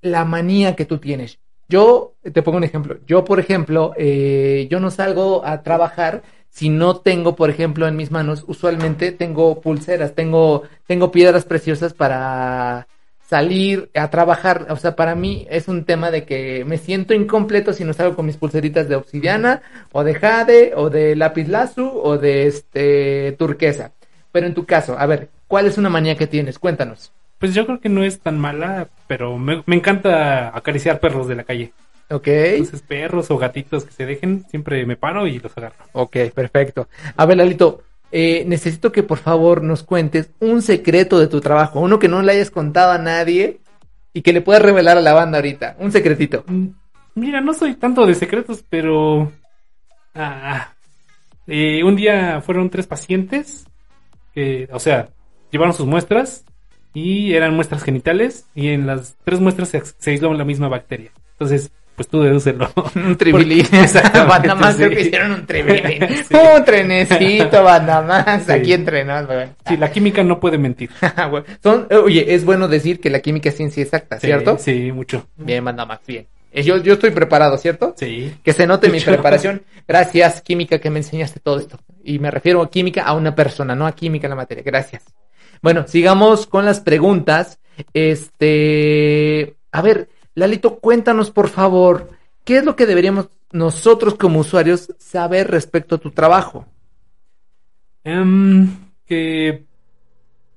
la manía que tú tienes? Yo te pongo un ejemplo. Yo, por ejemplo, eh, yo no salgo a trabajar si no tengo, por ejemplo, en mis manos, usualmente tengo pulseras, tengo, tengo piedras preciosas para salir a trabajar. O sea, para mí es un tema de que me siento incompleto si no salgo con mis pulseritas de obsidiana, o de jade, o de lápiz lazuli, o de este turquesa. Pero en tu caso, a ver, ¿cuál es una manía que tienes? Cuéntanos. Pues yo creo que no es tan mala, pero me, me encanta acariciar perros de la calle. Ok. Entonces, perros o gatitos que se dejen, siempre me paro y los agarro. Ok, perfecto. A ver, Lalito, eh, necesito que por favor nos cuentes un secreto de tu trabajo, uno que no le hayas contado a nadie y que le puedas revelar a la banda ahorita. Un secretito. Mm, Mira, no soy tanto de secretos, pero... ah, eh, un día fueron tres pacientes, que, o sea, llevaron sus muestras y eran muestras genitales y en las tres muestras se, se aisló la misma bacteria. Entonces, pues tú dedúcelo. Un tribilín. Banda más, creo que sí. hicieron un tribilín. Sí. Un trenecito, banda más. Sí. Aquí entre nos, güey. Sí, la química no puede mentir. Güey. Son, eh, oye, es bueno decir que la química es ciencia exacta, Sí, ¿cierto? Sí, mucho. Bien, banda más, bien. Eh, Yo, yo estoy preparado, ¿cierto? Sí. Que se note mi preparación. Gracias, química, que me enseñaste todo esto. Y me refiero a química a una persona, no a química en la materia. Gracias. Bueno, sigamos con las preguntas. Este, a ver, Lalito, cuéntanos por favor, ¿qué es lo que deberíamos nosotros como usuarios saber respecto a tu trabajo? Em, que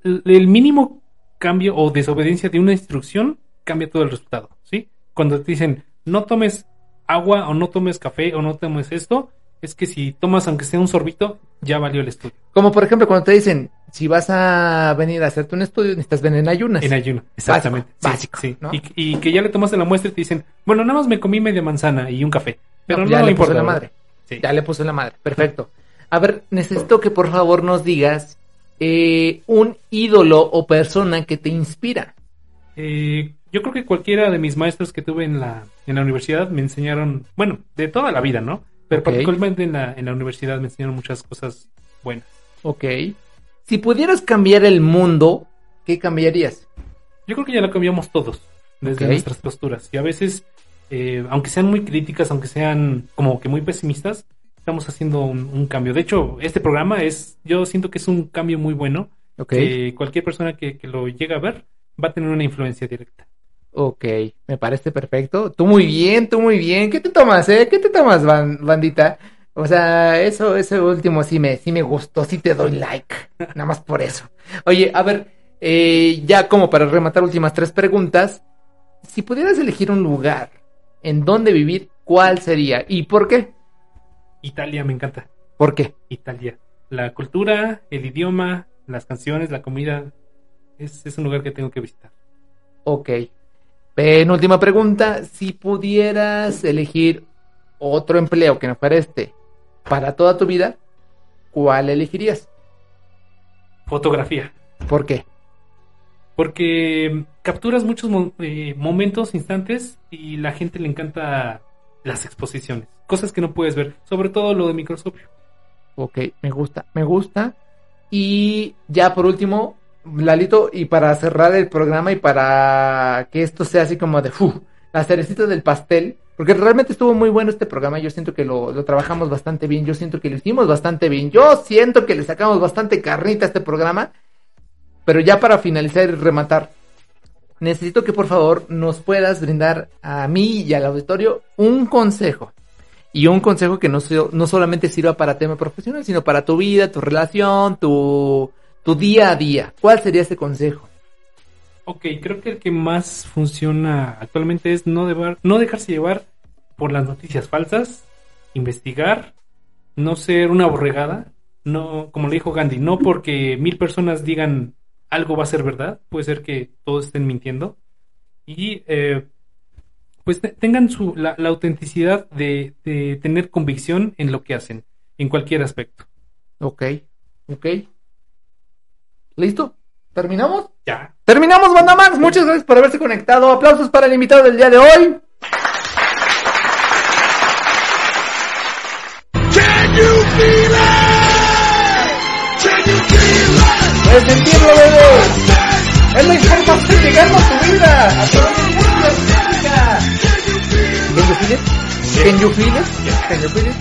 el el mínimo cambio o desobediencia de una instrucción cambia todo el resultado, ¿sí? Cuando te dicen no tomes agua o no tomes café o no tomes esto, es que si tomas aunque sea un sorbito, ya valió el estudio. Como por ejemplo cuando te dicen, si vas a venir a hacerte un estudio, necesitas venir en ayunas. En ayuno, exactamente. Sí, básico, sí. ¿no? Y, y que ya le tomaste la muestra y te dicen, bueno, nada más me comí media manzana y un café. Pero no, ya le importa. puso la madre. Sí. Ya le puso la madre. Perfecto. A ver, necesito que por favor nos digas eh, un ídolo o persona que te inspira. Eh, yo creo que cualquiera de mis maestros que tuve en la, en la universidad me enseñaron, bueno, de toda la vida, ¿no? Pero particularmente en la, en la universidad me enseñaron muchas cosas buenas. Ok. Si pudieras cambiar el mundo, ¿qué cambiarías? Yo creo que ya lo cambiamos todos, desde nuestras posturas. Y a veces, eh, aunque sean muy críticas, aunque sean como que muy pesimistas, estamos haciendo un, un cambio. De hecho, este programa es, yo siento que es un cambio muy bueno, Ok. que cualquier persona que, que lo llegue a ver va a tener una influencia directa. Ok, me parece perfecto. Tú muy bien, tú muy bien. ¿Qué te tomas, eh? ¿Qué te tomas, ban- bandita? O sea, eso, ese último sí me, sí me gustó, sí te doy like. Nada más por eso. Oye, a ver, eh, ya como para rematar últimas tres preguntas, si pudieras elegir un lugar en donde vivir, ¿cuál sería? ¿Y por qué? Italia me encanta. ¿Por qué? Italia. La cultura, el idioma, las canciones, la comida, es, es un lugar que tengo que visitar. Ok. Penúltima pregunta, si pudieras elegir otro empleo que no fuera este para toda tu vida, ¿cuál elegirías? Fotografía. ¿Por qué? Porque capturas muchos eh, momentos, instantes, y la gente le encanta las exposiciones. Cosas que no puedes ver. Sobre todo lo de microscopio. Ok, me gusta, me gusta. Y ya por último, Lalito, y para cerrar el programa y para que esto sea así como de, ¡fu! la cerecita del pastel, porque realmente estuvo muy bueno este programa, yo siento que lo, trabajamos bastante bien, yo siento que lo hicimos bastante bien, yo siento que le sacamos bastante carnita a este programa, pero ya para finalizar y rematar, necesito que por favor nos puedas brindar a mí y al auditorio un consejo. Y un consejo que no, no solamente sirva para tema profesional, sino para tu vida, tu relación, tu, tu día a día. ¿Cuál sería ese consejo? Ok, creo que el que más funciona actualmente es no, debar- no dejarse llevar por las noticias falsas, investigar, no ser una borregada, no, como le dijo Gandhi, no porque mil personas digan algo va a ser verdad, puede ser que todos estén mintiendo. Y eh, pues te- tengan su, la, la autenticidad de, de tener convicción en lo que hacen, en cualquier aspecto. Ok, ok. ¿Listo? ¿Terminamos? Ya. Terminamos, Banda Max. Muchas gracias por haberse conectado. Aplausos para el invitado del día de hoy. Puedes sentirlo, bebé. Es la información llegando a tu vida. A través de música electrónica. Can you feel it? Can you feel it? Can you feel it?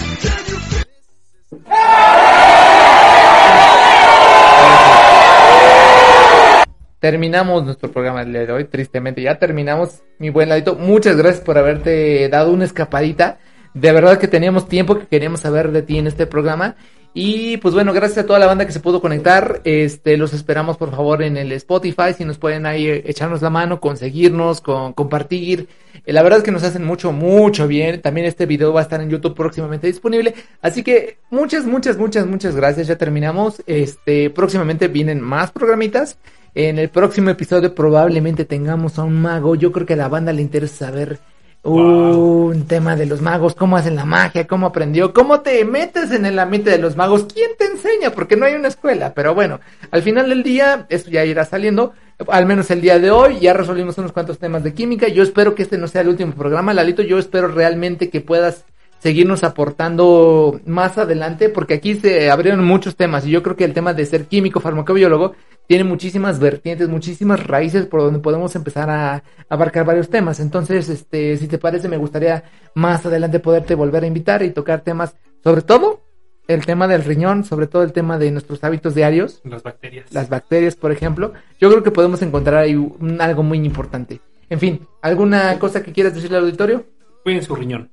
Terminamos nuestro programa del día de hoy. Tristemente, ya terminamos, mi buen ladito. Muchas gracias por haberte dado una escapadita. De verdad que teníamos tiempo que queríamos saber de ti en este programa. Y pues bueno, gracias a toda la banda que se pudo conectar. Este, los esperamos por favor en el Spotify. Si nos pueden ahí eh, echarnos la mano, conseguirnos, con, compartir. Eh, la verdad es que nos hacen mucho, mucho bien. También este video va a estar en YouTube próximamente disponible. Así que muchas, muchas, muchas, muchas gracias. Ya terminamos. Este, próximamente vienen más programitas. En el próximo episodio probablemente tengamos a un mago. Yo creo que a la banda le interesa saber un tema de los magos, cómo hacen la magia, cómo aprendió, cómo te metes en el ambiente de los magos, quién te enseña, porque no hay una escuela, pero bueno, al final del día esto ya irá saliendo, al menos el día de hoy ya resolvimos unos cuantos temas de química, yo espero que este no sea el último programa, Lalito, yo espero realmente que puedas seguirnos aportando más adelante, porque aquí se abrieron muchos temas y yo creo que el tema de ser químico, farmacobiólogo, tiene muchísimas vertientes, muchísimas raíces por donde podemos empezar a abarcar varios temas. Entonces, este, si te parece, me gustaría más adelante poderte volver a invitar y tocar temas, sobre todo el tema del riñón, sobre todo el tema de nuestros hábitos diarios. Las bacterias. Las bacterias, por ejemplo. Yo creo que podemos encontrar ahí un- algo muy importante. En fin, ¿alguna cosa que quieras decirle al auditorio? Cuiden su riñón.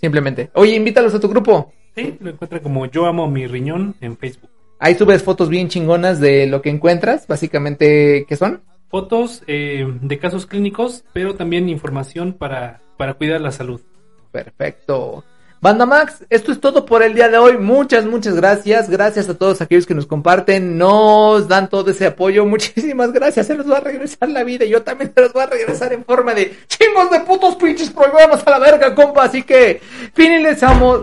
Simplemente. Oye, invítalos a tu grupo. Sí, lo encuentran como Yo Amo Mi Riñón en Facebook. Ahí subes fotos bien chingonas de lo que encuentras, básicamente, ¿qué son? Fotos eh, de casos clínicos, pero también información para, para cuidar la salud. Perfecto. Banda Max, esto es todo por el día de hoy. Muchas, muchas gracias. Gracias a todos aquellos que nos comparten, nos dan todo ese apoyo. Muchísimas gracias. Se nos va a regresar la vida. y Yo también se los voy a regresar en forma de chingos de putos pinches programas a la verga, compa. Así que finalizamos,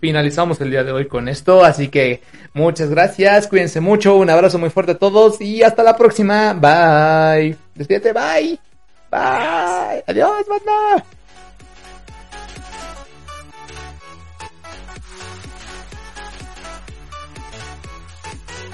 finalizamos el día de hoy con esto. Así que muchas gracias. Cuídense mucho. Un abrazo muy fuerte a todos y hasta la próxima. Bye. Despídete. Bye. Bye. Adiós, banda.